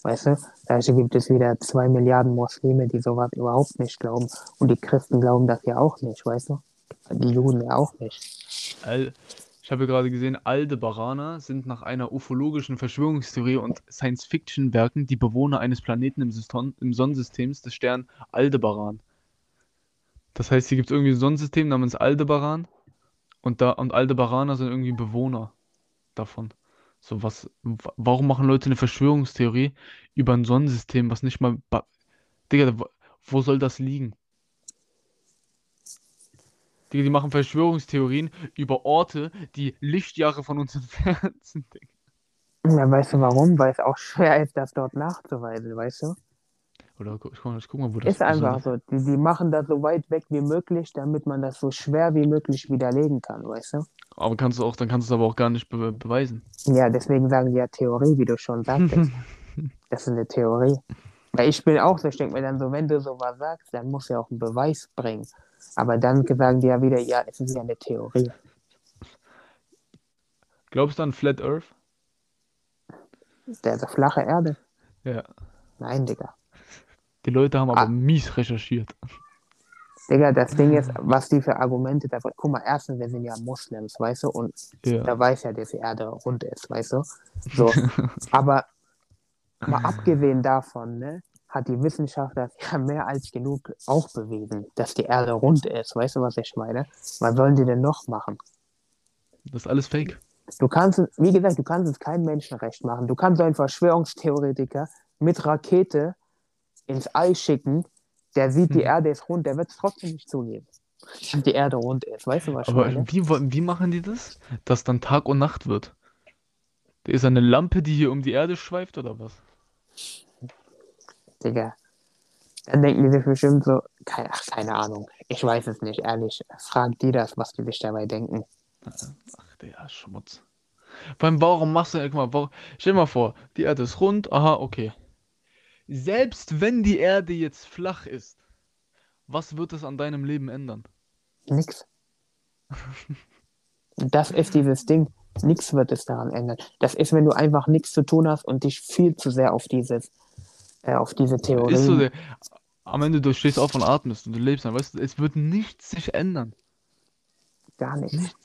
Weißt du, da gibt es wieder zwei Milliarden Muslime, die sowas überhaupt nicht glauben. Und die Christen glauben das ja auch nicht, weißt du? Die Juden ja auch nicht. Ich habe gerade gesehen, Aldebaraner sind nach einer ufologischen Verschwörungstheorie und Science-Fiction-Werken die Bewohner eines Planeten im, System, im Sonnensystems des Stern Aldebaran. Das heißt, hier gibt es irgendwie ein Sonnensystem namens Aldebaran und, da, und Aldebaraner sind irgendwie Bewohner davon. So was, wa- warum machen Leute eine Verschwörungstheorie über ein Sonnensystem, was nicht mal. Digga, wo soll das liegen? Digga, die machen Verschwörungstheorien über Orte, die Lichtjahre von uns entfernt sind. Digga. Ja, weißt du warum? Weil es auch schwer ist, das dort nachzuweisen, weißt du? Oder guck, mal, wo das Ist einfach so. Die, die machen das so weit weg wie möglich, damit man das so schwer wie möglich widerlegen kann, weißt du? Aber kannst du auch, dann kannst du es aber auch gar nicht be beweisen. Ja, deswegen sagen die ja Theorie, wie du schon sagtest. das ist eine Theorie. Weil ich bin auch so, ich denke mir dann so, wenn du sowas sagst, dann musst du ja auch einen Beweis bringen. Aber dann sagen die ja wieder, ja, es ist ja eine Theorie. Glaubst du an Flat Earth? Der so flache Erde? Ja. Nein, Digga. Die Leute haben aber Ah. mies recherchiert. Digga, das Ding ist, was die für Argumente da Guck mal, erstens, wir sind ja Moslems, weißt du? Und Ja. da weiß ja, dass die Erde rund ist, weißt du? So. Aber mal abgesehen davon, ne, hat die Wissenschaft das ja mehr als genug auch bewiesen, dass die Erde rund ist. Weißt du, was ich meine? Was sollen die denn noch machen? Das ist alles Fake. Du kannst, es- wie gesagt, du kannst es keinem Menschenrecht machen. Du kannst so einen Verschwörungstheoretiker mit Rakete ins All schicken, der sieht, die Mhm. Erde ist rund, der wird es trotzdem nicht zugeben. Die Erde rund ist. Weißt du, was Aber meine? wie, wie machen die das? Dass dann Tag und Nacht wird? Da ist eine Lampe, die hier um die Erde schweift oder was? Digga. Dann denken die sich bestimmt so, keine, ach, keine Ahnung. Ich weiß es nicht, ehrlich. Frag die das, was die sich dabei denken. Ach, der Schmutz. Allem, warum machst du, guck mal, warum, stell dir mal vor, die Erde ist rund, aha, okay. Selbst wenn die Erde jetzt flach ist, was wird es an deinem Leben ändern? Nix. Das ist dieses Ding. Nichts wird es daran ändern. Das ist, wenn du einfach nichts zu tun hast und dich viel zu sehr auf dieses, äh, auf diese Theorie. Ist so am Ende du stehst auf und atmest und du lebst dann, weißt du, es wird nichts sich ändern. Gar nichts. Nichts.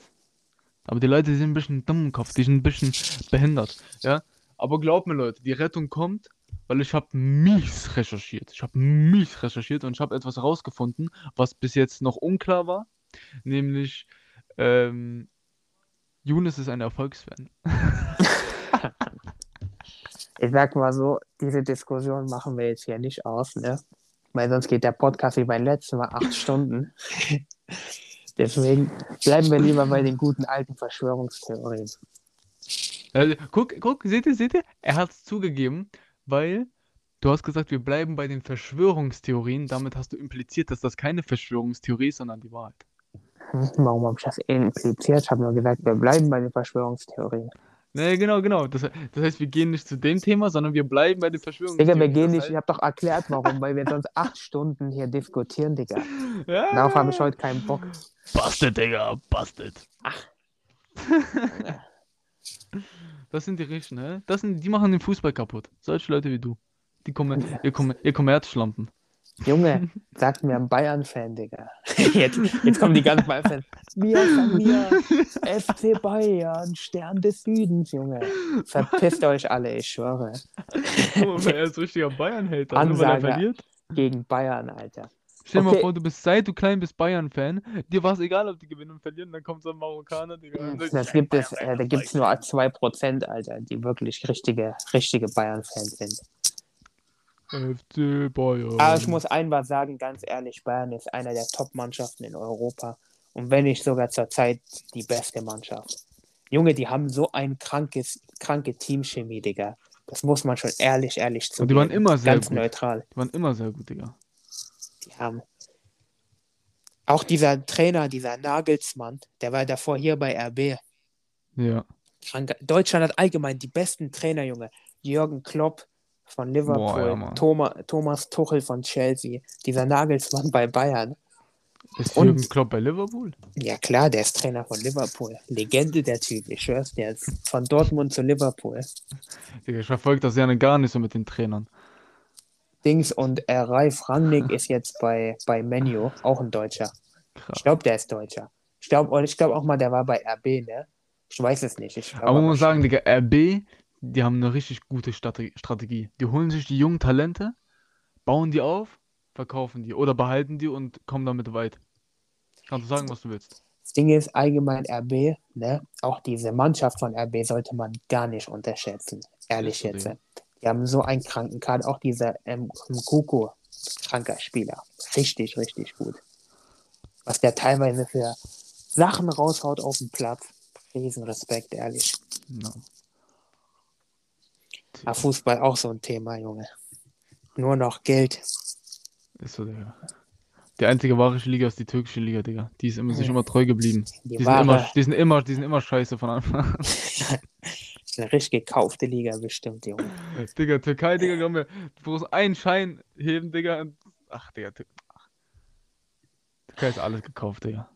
Aber die Leute die sind ein bisschen dumm im Kopf, die sind ein bisschen behindert, ja. Aber glaub mir, Leute, die Rettung kommt, weil ich habe mies recherchiert. Ich habe mies recherchiert und ich habe etwas herausgefunden, was bis jetzt noch unklar war. Nämlich, ähm, Younes ist ein Erfolgsfan. Ich sag mal so, diese Diskussion machen wir jetzt hier nicht aus, ne? Weil sonst geht der Podcast wie beim letzten Mal acht Stunden. Deswegen bleiben wir lieber bei den guten alten Verschwörungstheorien. Also, guck, guck, seht ihr, seht ihr? Er hat es zugegeben, weil du hast gesagt, wir bleiben bei den Verschwörungstheorien. Damit hast du impliziert, dass das keine Verschwörungstheorie ist, sondern die Wahrheit. Warum habe ich das impliziert? Ich habe nur gesagt, wir bleiben bei den Verschwörungstheorien. Ne, genau, genau. Das, das heißt, wir gehen nicht zu dem Thema, sondern wir bleiben bei den Digga, Verschwörungstheorien. wir gehen nicht, ich habe doch erklärt, warum, weil wir sonst acht Stunden hier diskutieren, Digga. Ja, Darauf habe ich heute keinen Bock. Bastet, Digga, bastet. Das sind die Richten, ne? Das sind, die machen den Fußball kaputt. Solche Leute wie du. Die kommen, ihr, kommen, ihr Kommerzschlampen. Junge, sagt mir ein Bayern-Fan, Digga. Jetzt, jetzt kommen die ganzen Bayern-Fans. Wir wir, FC Bayern, Stern des Südens, Junge. Verpisst euch alle, ich schwöre. Guck mal, er ist richtiger Bayern-Hater, nur er Ansage. verliert. Gegen Bayern, Alter. Stell dir Okay. mal vor, du bist seit du klein bist Bayern-Fan. Dir war es egal, ob die gewinnen und verlieren, dann kommt so ein Marokkaner, Digga. Das gibt es, äh, da gibt es nur 2%, Alter, die wirklich richtige, richtige Bayern-Fans sind. FC Bayern. Aber ich muss einmal sagen, ganz ehrlich, Bayern ist einer der Top-Mannschaften in Europa. Und wenn nicht sogar zurzeit die beste Mannschaft. Junge, die haben so ein krankes, kranke Teamchemie, Digga. Das muss man schon ehrlich, ehrlich zugeben. Und die waren immer sehr Ganz gut. neutral. Die waren immer sehr gut, Digga. Haben. Auch dieser Trainer, dieser Nagelsmann, der war davor hier bei RB. Ja. Kranker. Deutschland hat allgemein die besten Trainer, Junge. Jürgen Klopp von Liverpool, Boah, ja. Thomas, Thomas Tuchel von Chelsea, dieser Nagelsmann bei Bayern. Ist Und- Jürgen Klopp bei Liverpool? Ja klar, der ist Trainer von Liverpool. Legende der Typ, ich schwör's dir. Von Dortmund zu Liverpool. Ich verfolge das ja gar nicht so mit den Trainern. Dings und äh, Ralf Rangnick ist jetzt bei, bei Menu, auch ein Deutscher. Ich Krass. glaube, der ist Deutscher. Ich glaube ich glaub auch mal, der war bei RB, ne? Ich weiß es nicht. Ich glaub Aber man muss sagen, Digga, RB, die haben eine richtig gute Strate- Strategie. Die holen sich die jungen Talente, bauen die auf, verkaufen die oder behalten die und kommen damit weit. Kannst du sagen, was du willst. Das Ding ist allgemein RB, ne? Auch diese Mannschaft von RB sollte man gar nicht unterschätzen. Ehrlich jetzt. Die haben so einen kranken Kader. Auch dieser ähm, Mkuku, kranker Spieler. Richtig, richtig gut. Was der teilweise für Sachen raushaut auf dem Platz. Riesenrespekt, ehrlich. Ja. Aber Fußball auch so ein Thema, Junge. Nur noch Geld. Ist so, Digga. Die einzige wahre Liga ist die türkische Liga, Digga. Die ist immer, sich immer treu geblieben. Die Die sind immer, die sind immer, die sind immer scheiße von Anfang an. eine richtig gekaufte Liga bestimmt, Junge. Digga, Türkei, Digga, glaub mir, du brauchst einen Schein heben, Digga. Und, ach, Digga, Tür ach. Türkei ist alles gekauft, Digga.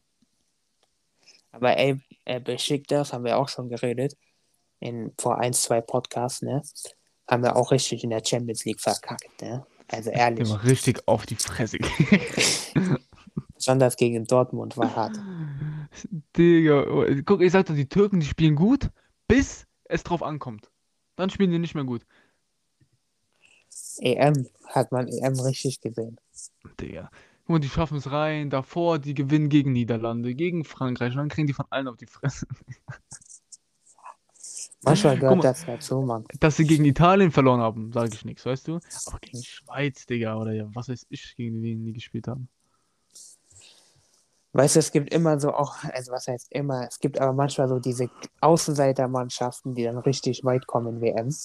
Aber ey, äh, Besiktas haben wir auch schon geredet. In, vor ein, zwei Podcasts, ne? Haben wir auch richtig in der Champions League verkackt, ne? Also ehrlich. Immer richtig auf die Fresse. Besonders gegen Dortmund war hart. Digga, oh, guck, ich sag doch, die Türken, die spielen gut, bis es drauf ankommt. Dann spielen die nicht mehr gut. EM hat man EM richtig gesehen. Digga. Guck mal, die schaffen es rein, davor, die gewinnen gegen Niederlande, gegen Frankreich und dann kriegen die von allen auf die Fresse. Manchmal gehört mal. das dazu, Mann. Dass sie gegen Italien verloren haben, sage ich nichts, weißt du? Aber gegen die Schweiz, Digga, oder ja, was weiß ich, gegen wen die gespielt haben. Weißt du, es gibt immer so auch, also was heißt immer, es gibt aber manchmal so diese Außenseitermannschaften, die dann richtig weit kommen in WM.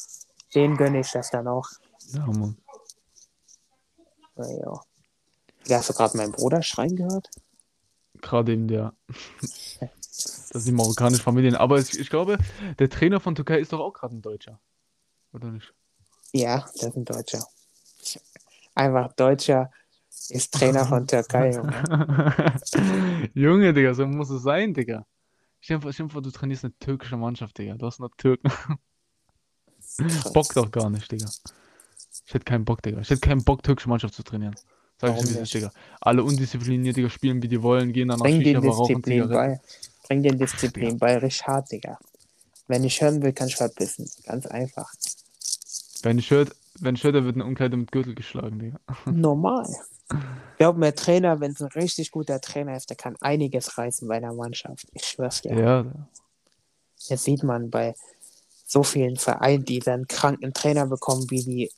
Denen gönne ich das dann auch. Ja, Mann. Ja, ja. Ja, hast du gerade meinen Bruder schreien gehört? Gerade eben der. Das sind marokkanische Familien. Aber ich, ich glaube, der Trainer von Türkei ist doch auch gerade ein Deutscher. Oder nicht? Ja, das ist ein Deutscher. Einfach Deutscher ist Trainer von Türkei, Junge. Junge, Digga, so muss es sein, Digga. Stell dir vor, du trainierst eine türkische Mannschaft, Digga. Du hast noch Türken. Bock doch gar nicht, Digga. Ich hätte keinen Bock, Digga. Ich hätte keinen Bock, türkische Mannschaft zu trainieren. Sag ich dir, Digga. Alle undiszipliniert, Digga, spielen, wie die wollen, gehen dann Bring den Disziplin bei. Bring den Disziplin bei, richtig hart, Digga. Wenn ich hören will, kann ich verbissen. Ganz einfach. Wenn ich hört, wenn Schötter wird eine Umkleide mit Gürtel geschlagen, Digga. Normal. Glaub mir, Trainer, wenn es ein richtig guter Trainer ist, der kann einiges reißen bei der Mannschaft. Ich schwör's dir. Ja, Jetzt sieht man bei so vielen Vereinen, die dann kranken Trainer bekommen, wie die.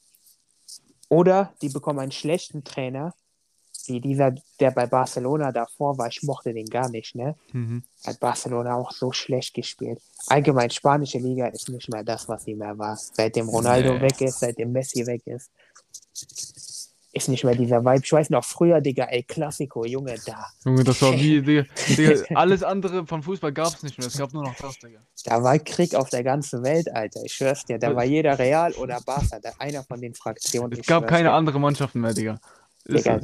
Oder die bekommen einen schlechten Trainer, wie dieser, der bei Barcelona davor war. Ich mochte den gar nicht, ne? mhm. Hat Barcelona auch so schlecht gespielt. Allgemein, spanische Liga ist nicht mehr das, was sie mehr war. Seitdem Ronaldo Nee. weg ist, seitdem Messi weg ist. Ist nicht mehr dieser Vibe. Ich weiß noch früher, Digga, El Clasico, Junge, da. Junge, das war wie, Digga, Digga, alles andere von Fußball gab es nicht mehr. Es gab nur noch das, Digga. Da war Krieg auf der ganzen Welt, Alter. Ich schwör's dir. Da war jeder Real oder Barca, da einer von den Fraktionen. Es gab keine dir. anderen Mannschaften mehr, Digga. Digga,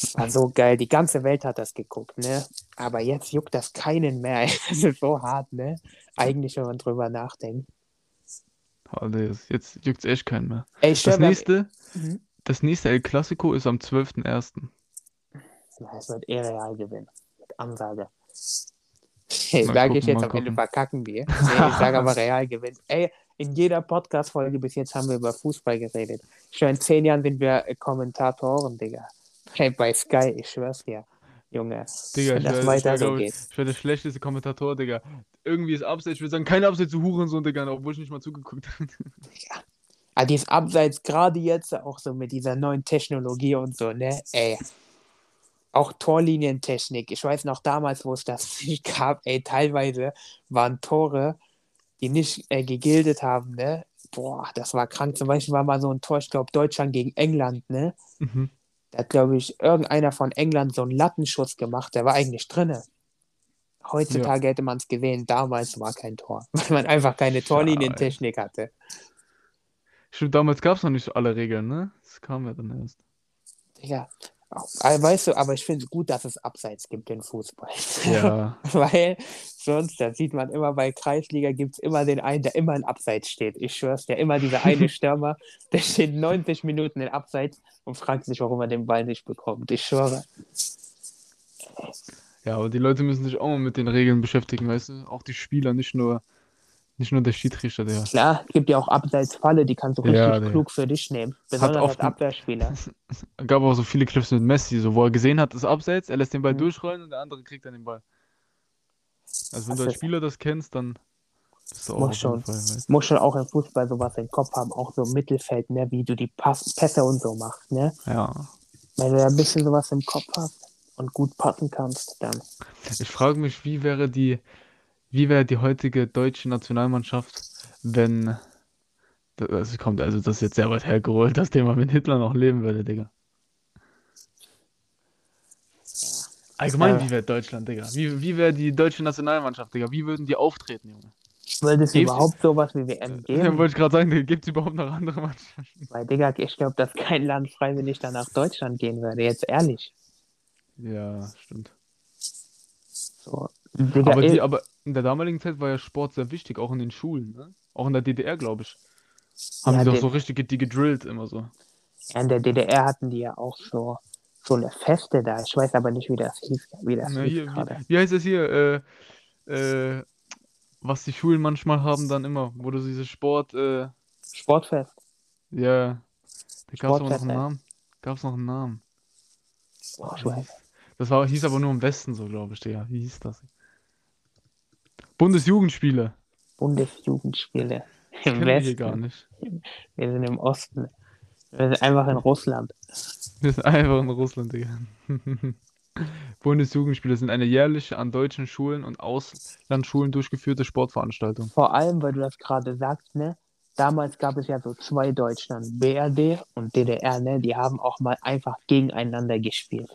das war so geil. Die ganze Welt hat das geguckt, ne? Aber jetzt juckt das keinen mehr. Das ist so hart, ne? Eigentlich, wenn man drüber nachdenkt. Alter, jetzt- jetzt juckt's echt keinen mehr. Ey, Das nächste, Mhm. Das nächste El Clasico ist am 12.01. Ja, es wird eh Real gewinnen. Mit Ansage. Hey, Mal sage ich jetzt am Ende gucken. verkacken wir. Nee, ich sage aber Real gewinnt. Ey, in jeder Podcast-Folge bis jetzt haben wir über Fußball geredet. Schon in zehn Jahren sind wir äh, Kommentatoren, Digga. Hey, bei Sky, ich schwör's dir. Junge, Digga, wenn ich das ich weiter so geht. ich wär der schlechteste Kommentator, Digga. Irgendwie ist Abseits, ich würde sagen, kein Abseits zu Hurensohn, Digga, obwohl ich nicht mal zugeguckt habe. Aber dieses Abseits, gerade jetzt auch so mit dieser neuen Technologie und so, ne? Ey. Auch Torlinientechnik. Ich weiß noch damals, wo es das nicht gab, ey, teilweise waren Tore, die nicht äh, gegildet haben, ne? Boah, das war krank. Zum Beispiel war mal so ein Tor, ich glaube, Deutschland gegen England, ne? Mhm. Da hat, glaube ich, irgendeiner von England so einen Lattenschuss gemacht, der war eigentlich drinne. Heutzutage hätte man es gesehen, damals war kein Tor, weil man einfach keine Torlinientechnik hatte. Stimmt, damals gab es noch nicht alle Regeln, ne? Das kam ja dann erst. Ja, weißt du, aber ich finde es gut, dass es Abseits gibt im Fußball. Ja. Weil sonst, da sieht man immer bei Kreisliga gibt es immer den einen, der immer in Abseits steht. Ich schwör's dir, immer dieser eine Stürmer, der steht 90 Minuten in Abseits und fragt sich, warum er den Ball nicht bekommt. Ich schwöre. Ja, aber die Leute müssen sich auch mal mit den Regeln beschäftigen, weißt du? Auch die Spieler, nicht nur, nicht nur der Schiedsrichter, der. Klar, es gibt ja auch Abseitsfalle, die kannst du richtig Ja, der- klug für dich nehmen. Besonders oft als Abwehrspieler. gab auch so viele Clips mit Messi, so wo er gesehen hat, ist Abseits, er lässt den Ball Mhm. durchrollen und der andere kriegt dann den Ball. Also wenn Das du als Spieler das kennst, dann bist du auch Muss schon. Fall, weißt Muss schon auch im Fußball sowas im Kopf haben, auch so im Mittelfeld, ne, wie du die Pass Pässe und so machst, ne? Ja. Wenn du da ein bisschen sowas im Kopf hast und gut passen kannst, dann. Ich frage mich, wie wäre die, wie wäre die heutige deutsche Nationalmannschaft, wenn, das kommt, also das ist jetzt sehr weit hergeholt, das Thema, wenn Hitler noch leben würde, Digga. Allgemein, Ja. wie wäre Deutschland, Digga? Wie, wie wäre die deutsche Nationalmannschaft, Digga? Wie würden die auftreten, Junge? Würde es Gibt's- überhaupt sowas wie WM Ja, geben? wollte ich gerade sagen, gibt es überhaupt noch andere Mannschaften? Weil, Digga, ich glaube, dass kein Land freiwillig dann nach Deutschland gehen würde. Jetzt ehrlich. Ja, stimmt. So. Digga, Aber, die, aber in der damaligen Zeit war ja Sport sehr wichtig, auch in den Schulen, ne? Auch in der DDR, glaube ich. Haben Ja, die doch so richtig die gedrillt immer so. in der DDR hatten die ja auch so, so eine Feste da. Ich weiß aber nicht, wie das hieß. Wie das Na, hieß hier, gerade. wie, wie heißt es hier? Äh, äh, was die Schulen manchmal haben dann immer, wo du dieses Sport, äh, Sportfest. ja, da gab es noch einen. Namen. Gab es noch einen Namen. Oh, ich weiß. Das war, hieß aber nur im Westen so, glaube ich, Digga. Wie hieß das? Bundesjugendspiele. Bundesjugendspiele. Im Westen. gar nicht. Wir sind im Osten. Wir sind einfach in Russland. Wir sind einfach in Russland, Digga. Bundesjugendspiele sind eine jährliche an deutschen Schulen und Auslandsschulen durchgeführte Sportveranstaltung. Vor allem, weil du das gerade sagst, ne? Damals gab es ja so zwei Deutschland, BRD und DDR, ne? Die haben auch mal einfach gegeneinander gespielt.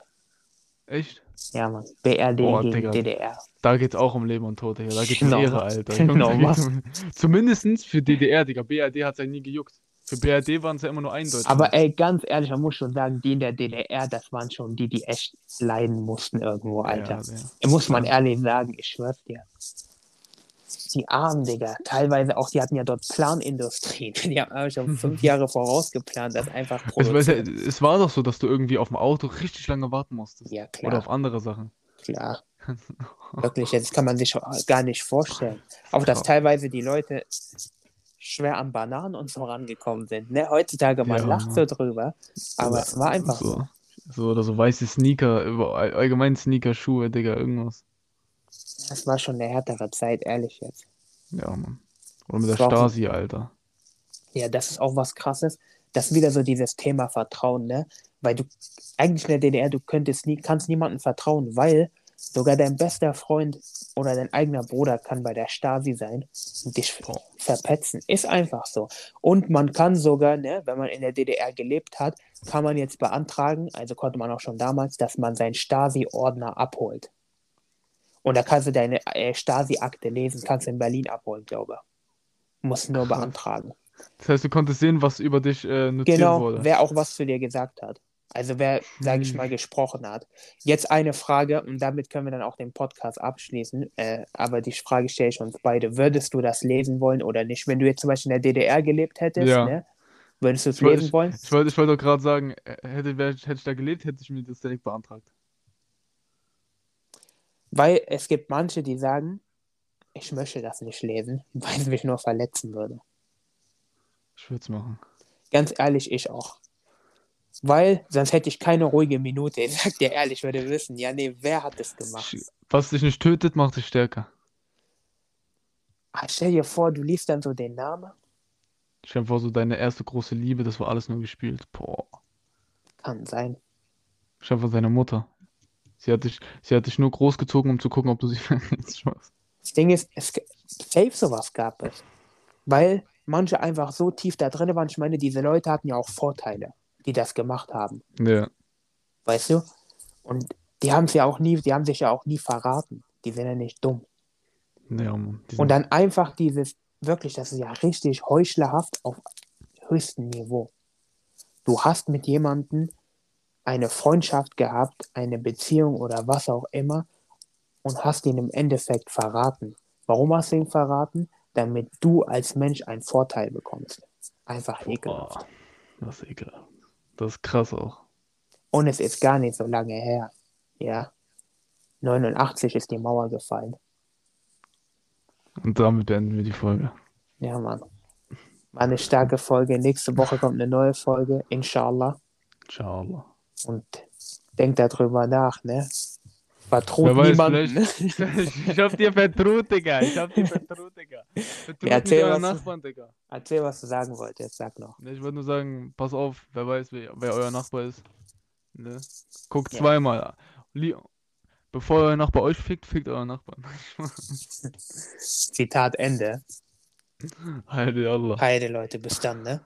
Echt? Ja, Mann. BRD Boah, gegen Digga. DDR. Da geht's auch um Leben und Tod, Digga. Da geht's um Genau. Ehre, Alter. Genau, was? um... Zumindestens für DDR, Digga. BRD hat's ja nie gejuckt. Für BRD waren es ja immer nur ein Deutschland. Aber ey, ganz ehrlich, man muss schon sagen, die in der DDR, das waren schon die, die echt leiden mussten irgendwo, Alter. Ja, ja. Muss man ehrlich sagen, ich schwör's dir. Die Armen, Digga. Teilweise auch, die hatten ja dort Planindustrie. Die haben schon fünf Jahre vorausgeplant, das einfach Ich weiß produziert. es war doch so, dass du irgendwie auf dem Auto richtig lange warten musstest. Ja, Oder klar, auf andere Sachen. klar. Wirklich, das kann man sich gar nicht vorstellen. Auch dass teilweise die Leute schwer an Bananen und so rangekommen sind. Ne? Heutzutage, man Ja, lacht so drüber, aber es war einfach so. so. Oder so weiße Sneaker, allgemein Sneaker, Schuhe, Digga, irgendwas. Das war schon eine härtere Zeit, ehrlich jetzt. Ja, Mann. Oder mit der Das auch- Stasi, Alter. Ja, das ist auch was Krasses. Das ist wieder so dieses Thema Vertrauen, ne? Weil du eigentlich in der DDR, du könntest nie, kannst niemandem vertrauen, weil sogar dein bester Freund oder dein eigener Bruder kann bei der Stasi sein und dich verpetzen. Ist einfach so. Und man kann sogar, ne, wenn man in der DDR gelebt hat, kann man jetzt beantragen, also konnte man auch schon damals, dass man seinen Stasi-Ordner abholt. Und da kannst du deine äh, Stasi-Akte lesen, kannst du in Berlin abholen, glaube ich. Musst nur Krass. beantragen. Das heißt, du konntest sehen, was über dich äh, notiert Genau, wurde. wer auch was zu dir gesagt hat. Also wer, sage ich Hm. mal, gesprochen hat. Jetzt eine Frage und damit können wir dann auch den Podcast abschließen. Äh, aber die Frage stelle ich uns beide. Würdest du das lesen wollen oder nicht? Wenn du jetzt zum Beispiel in der DDR gelebt hättest, Ja. ne? würdest du es Ich lesen wollen? Ich wollte ich wollt doch gerade sagen, äh, hätte, hätte ich da gelebt, hätte ich mir das direkt beantragt. Weil es gibt manche, die sagen, ich möchte das nicht lesen, weil es mich nur verletzen würde. Ich würde es machen. Ganz ehrlich, ich auch. Weil sonst hätte ich keine ruhige Minute. Ich sag dir ehrlich, ich würde wissen, ja, nee, wer hat das gemacht? Was dich nicht tötet, macht dich stärker. Ah, stell dir vor, du liest dann so den Namen. Stell dir vor, so deine erste große Liebe, das war alles nur gespielt. Boah. Kann sein. Stell dir vor, deine Mutter. Sie hat dich, sie hat dich nur großgezogen, um zu gucken, ob du sie verletzt. Spaß. Das Ding ist, es safe sowas gab es. Weil manche einfach so tief da drin waren. Ich meine, diese Leute hatten ja auch Vorteile, die das gemacht haben. Ja. Weißt du? Und die haben es ja auch nie, die haben sich ja auch nie verraten. Die sind ja nicht dumm. Ja, Mann. Und dann einfach dieses, wirklich, das ist ja richtig heuchlerhaft auf höchstem Niveau. Du hast mit jemandem eine Freundschaft gehabt, eine Beziehung oder was auch immer und hast ihn im Endeffekt verraten. Warum hast du ihn verraten? Damit du als Mensch einen Vorteil bekommst. Einfach ekelhaft. Boah, das ist ekelhaft. Das ist krass auch. Und es ist gar nicht so lange her. Ja. 89 ist die Mauer gefallen. Und damit beenden wir die Folge. Ja, Mann. War eine starke Folge. Nächste Woche kommt eine neue Folge, inshallah. Ciao. Und denkt darüber nach, ne? Vertraut weiß, niemanden. Ne? ich hab dir vertraut, Digga. Ich hab dir vertraut, Digga. Vertraut Ja, erzähl was du- Nachbarn, Digga. Erzähl, was du sagen wolltest. Sag noch. Ne, Ich wollte nur sagen, pass auf, wer weiß, wer, wer euer Nachbar ist. Ne? Guckt Ja. zweimal. Bevor euer Nachbar euch fickt, fickt euer Nachbarn. Zitat Ende. Heide Allah. Heide, Leute. Bis dann, ne?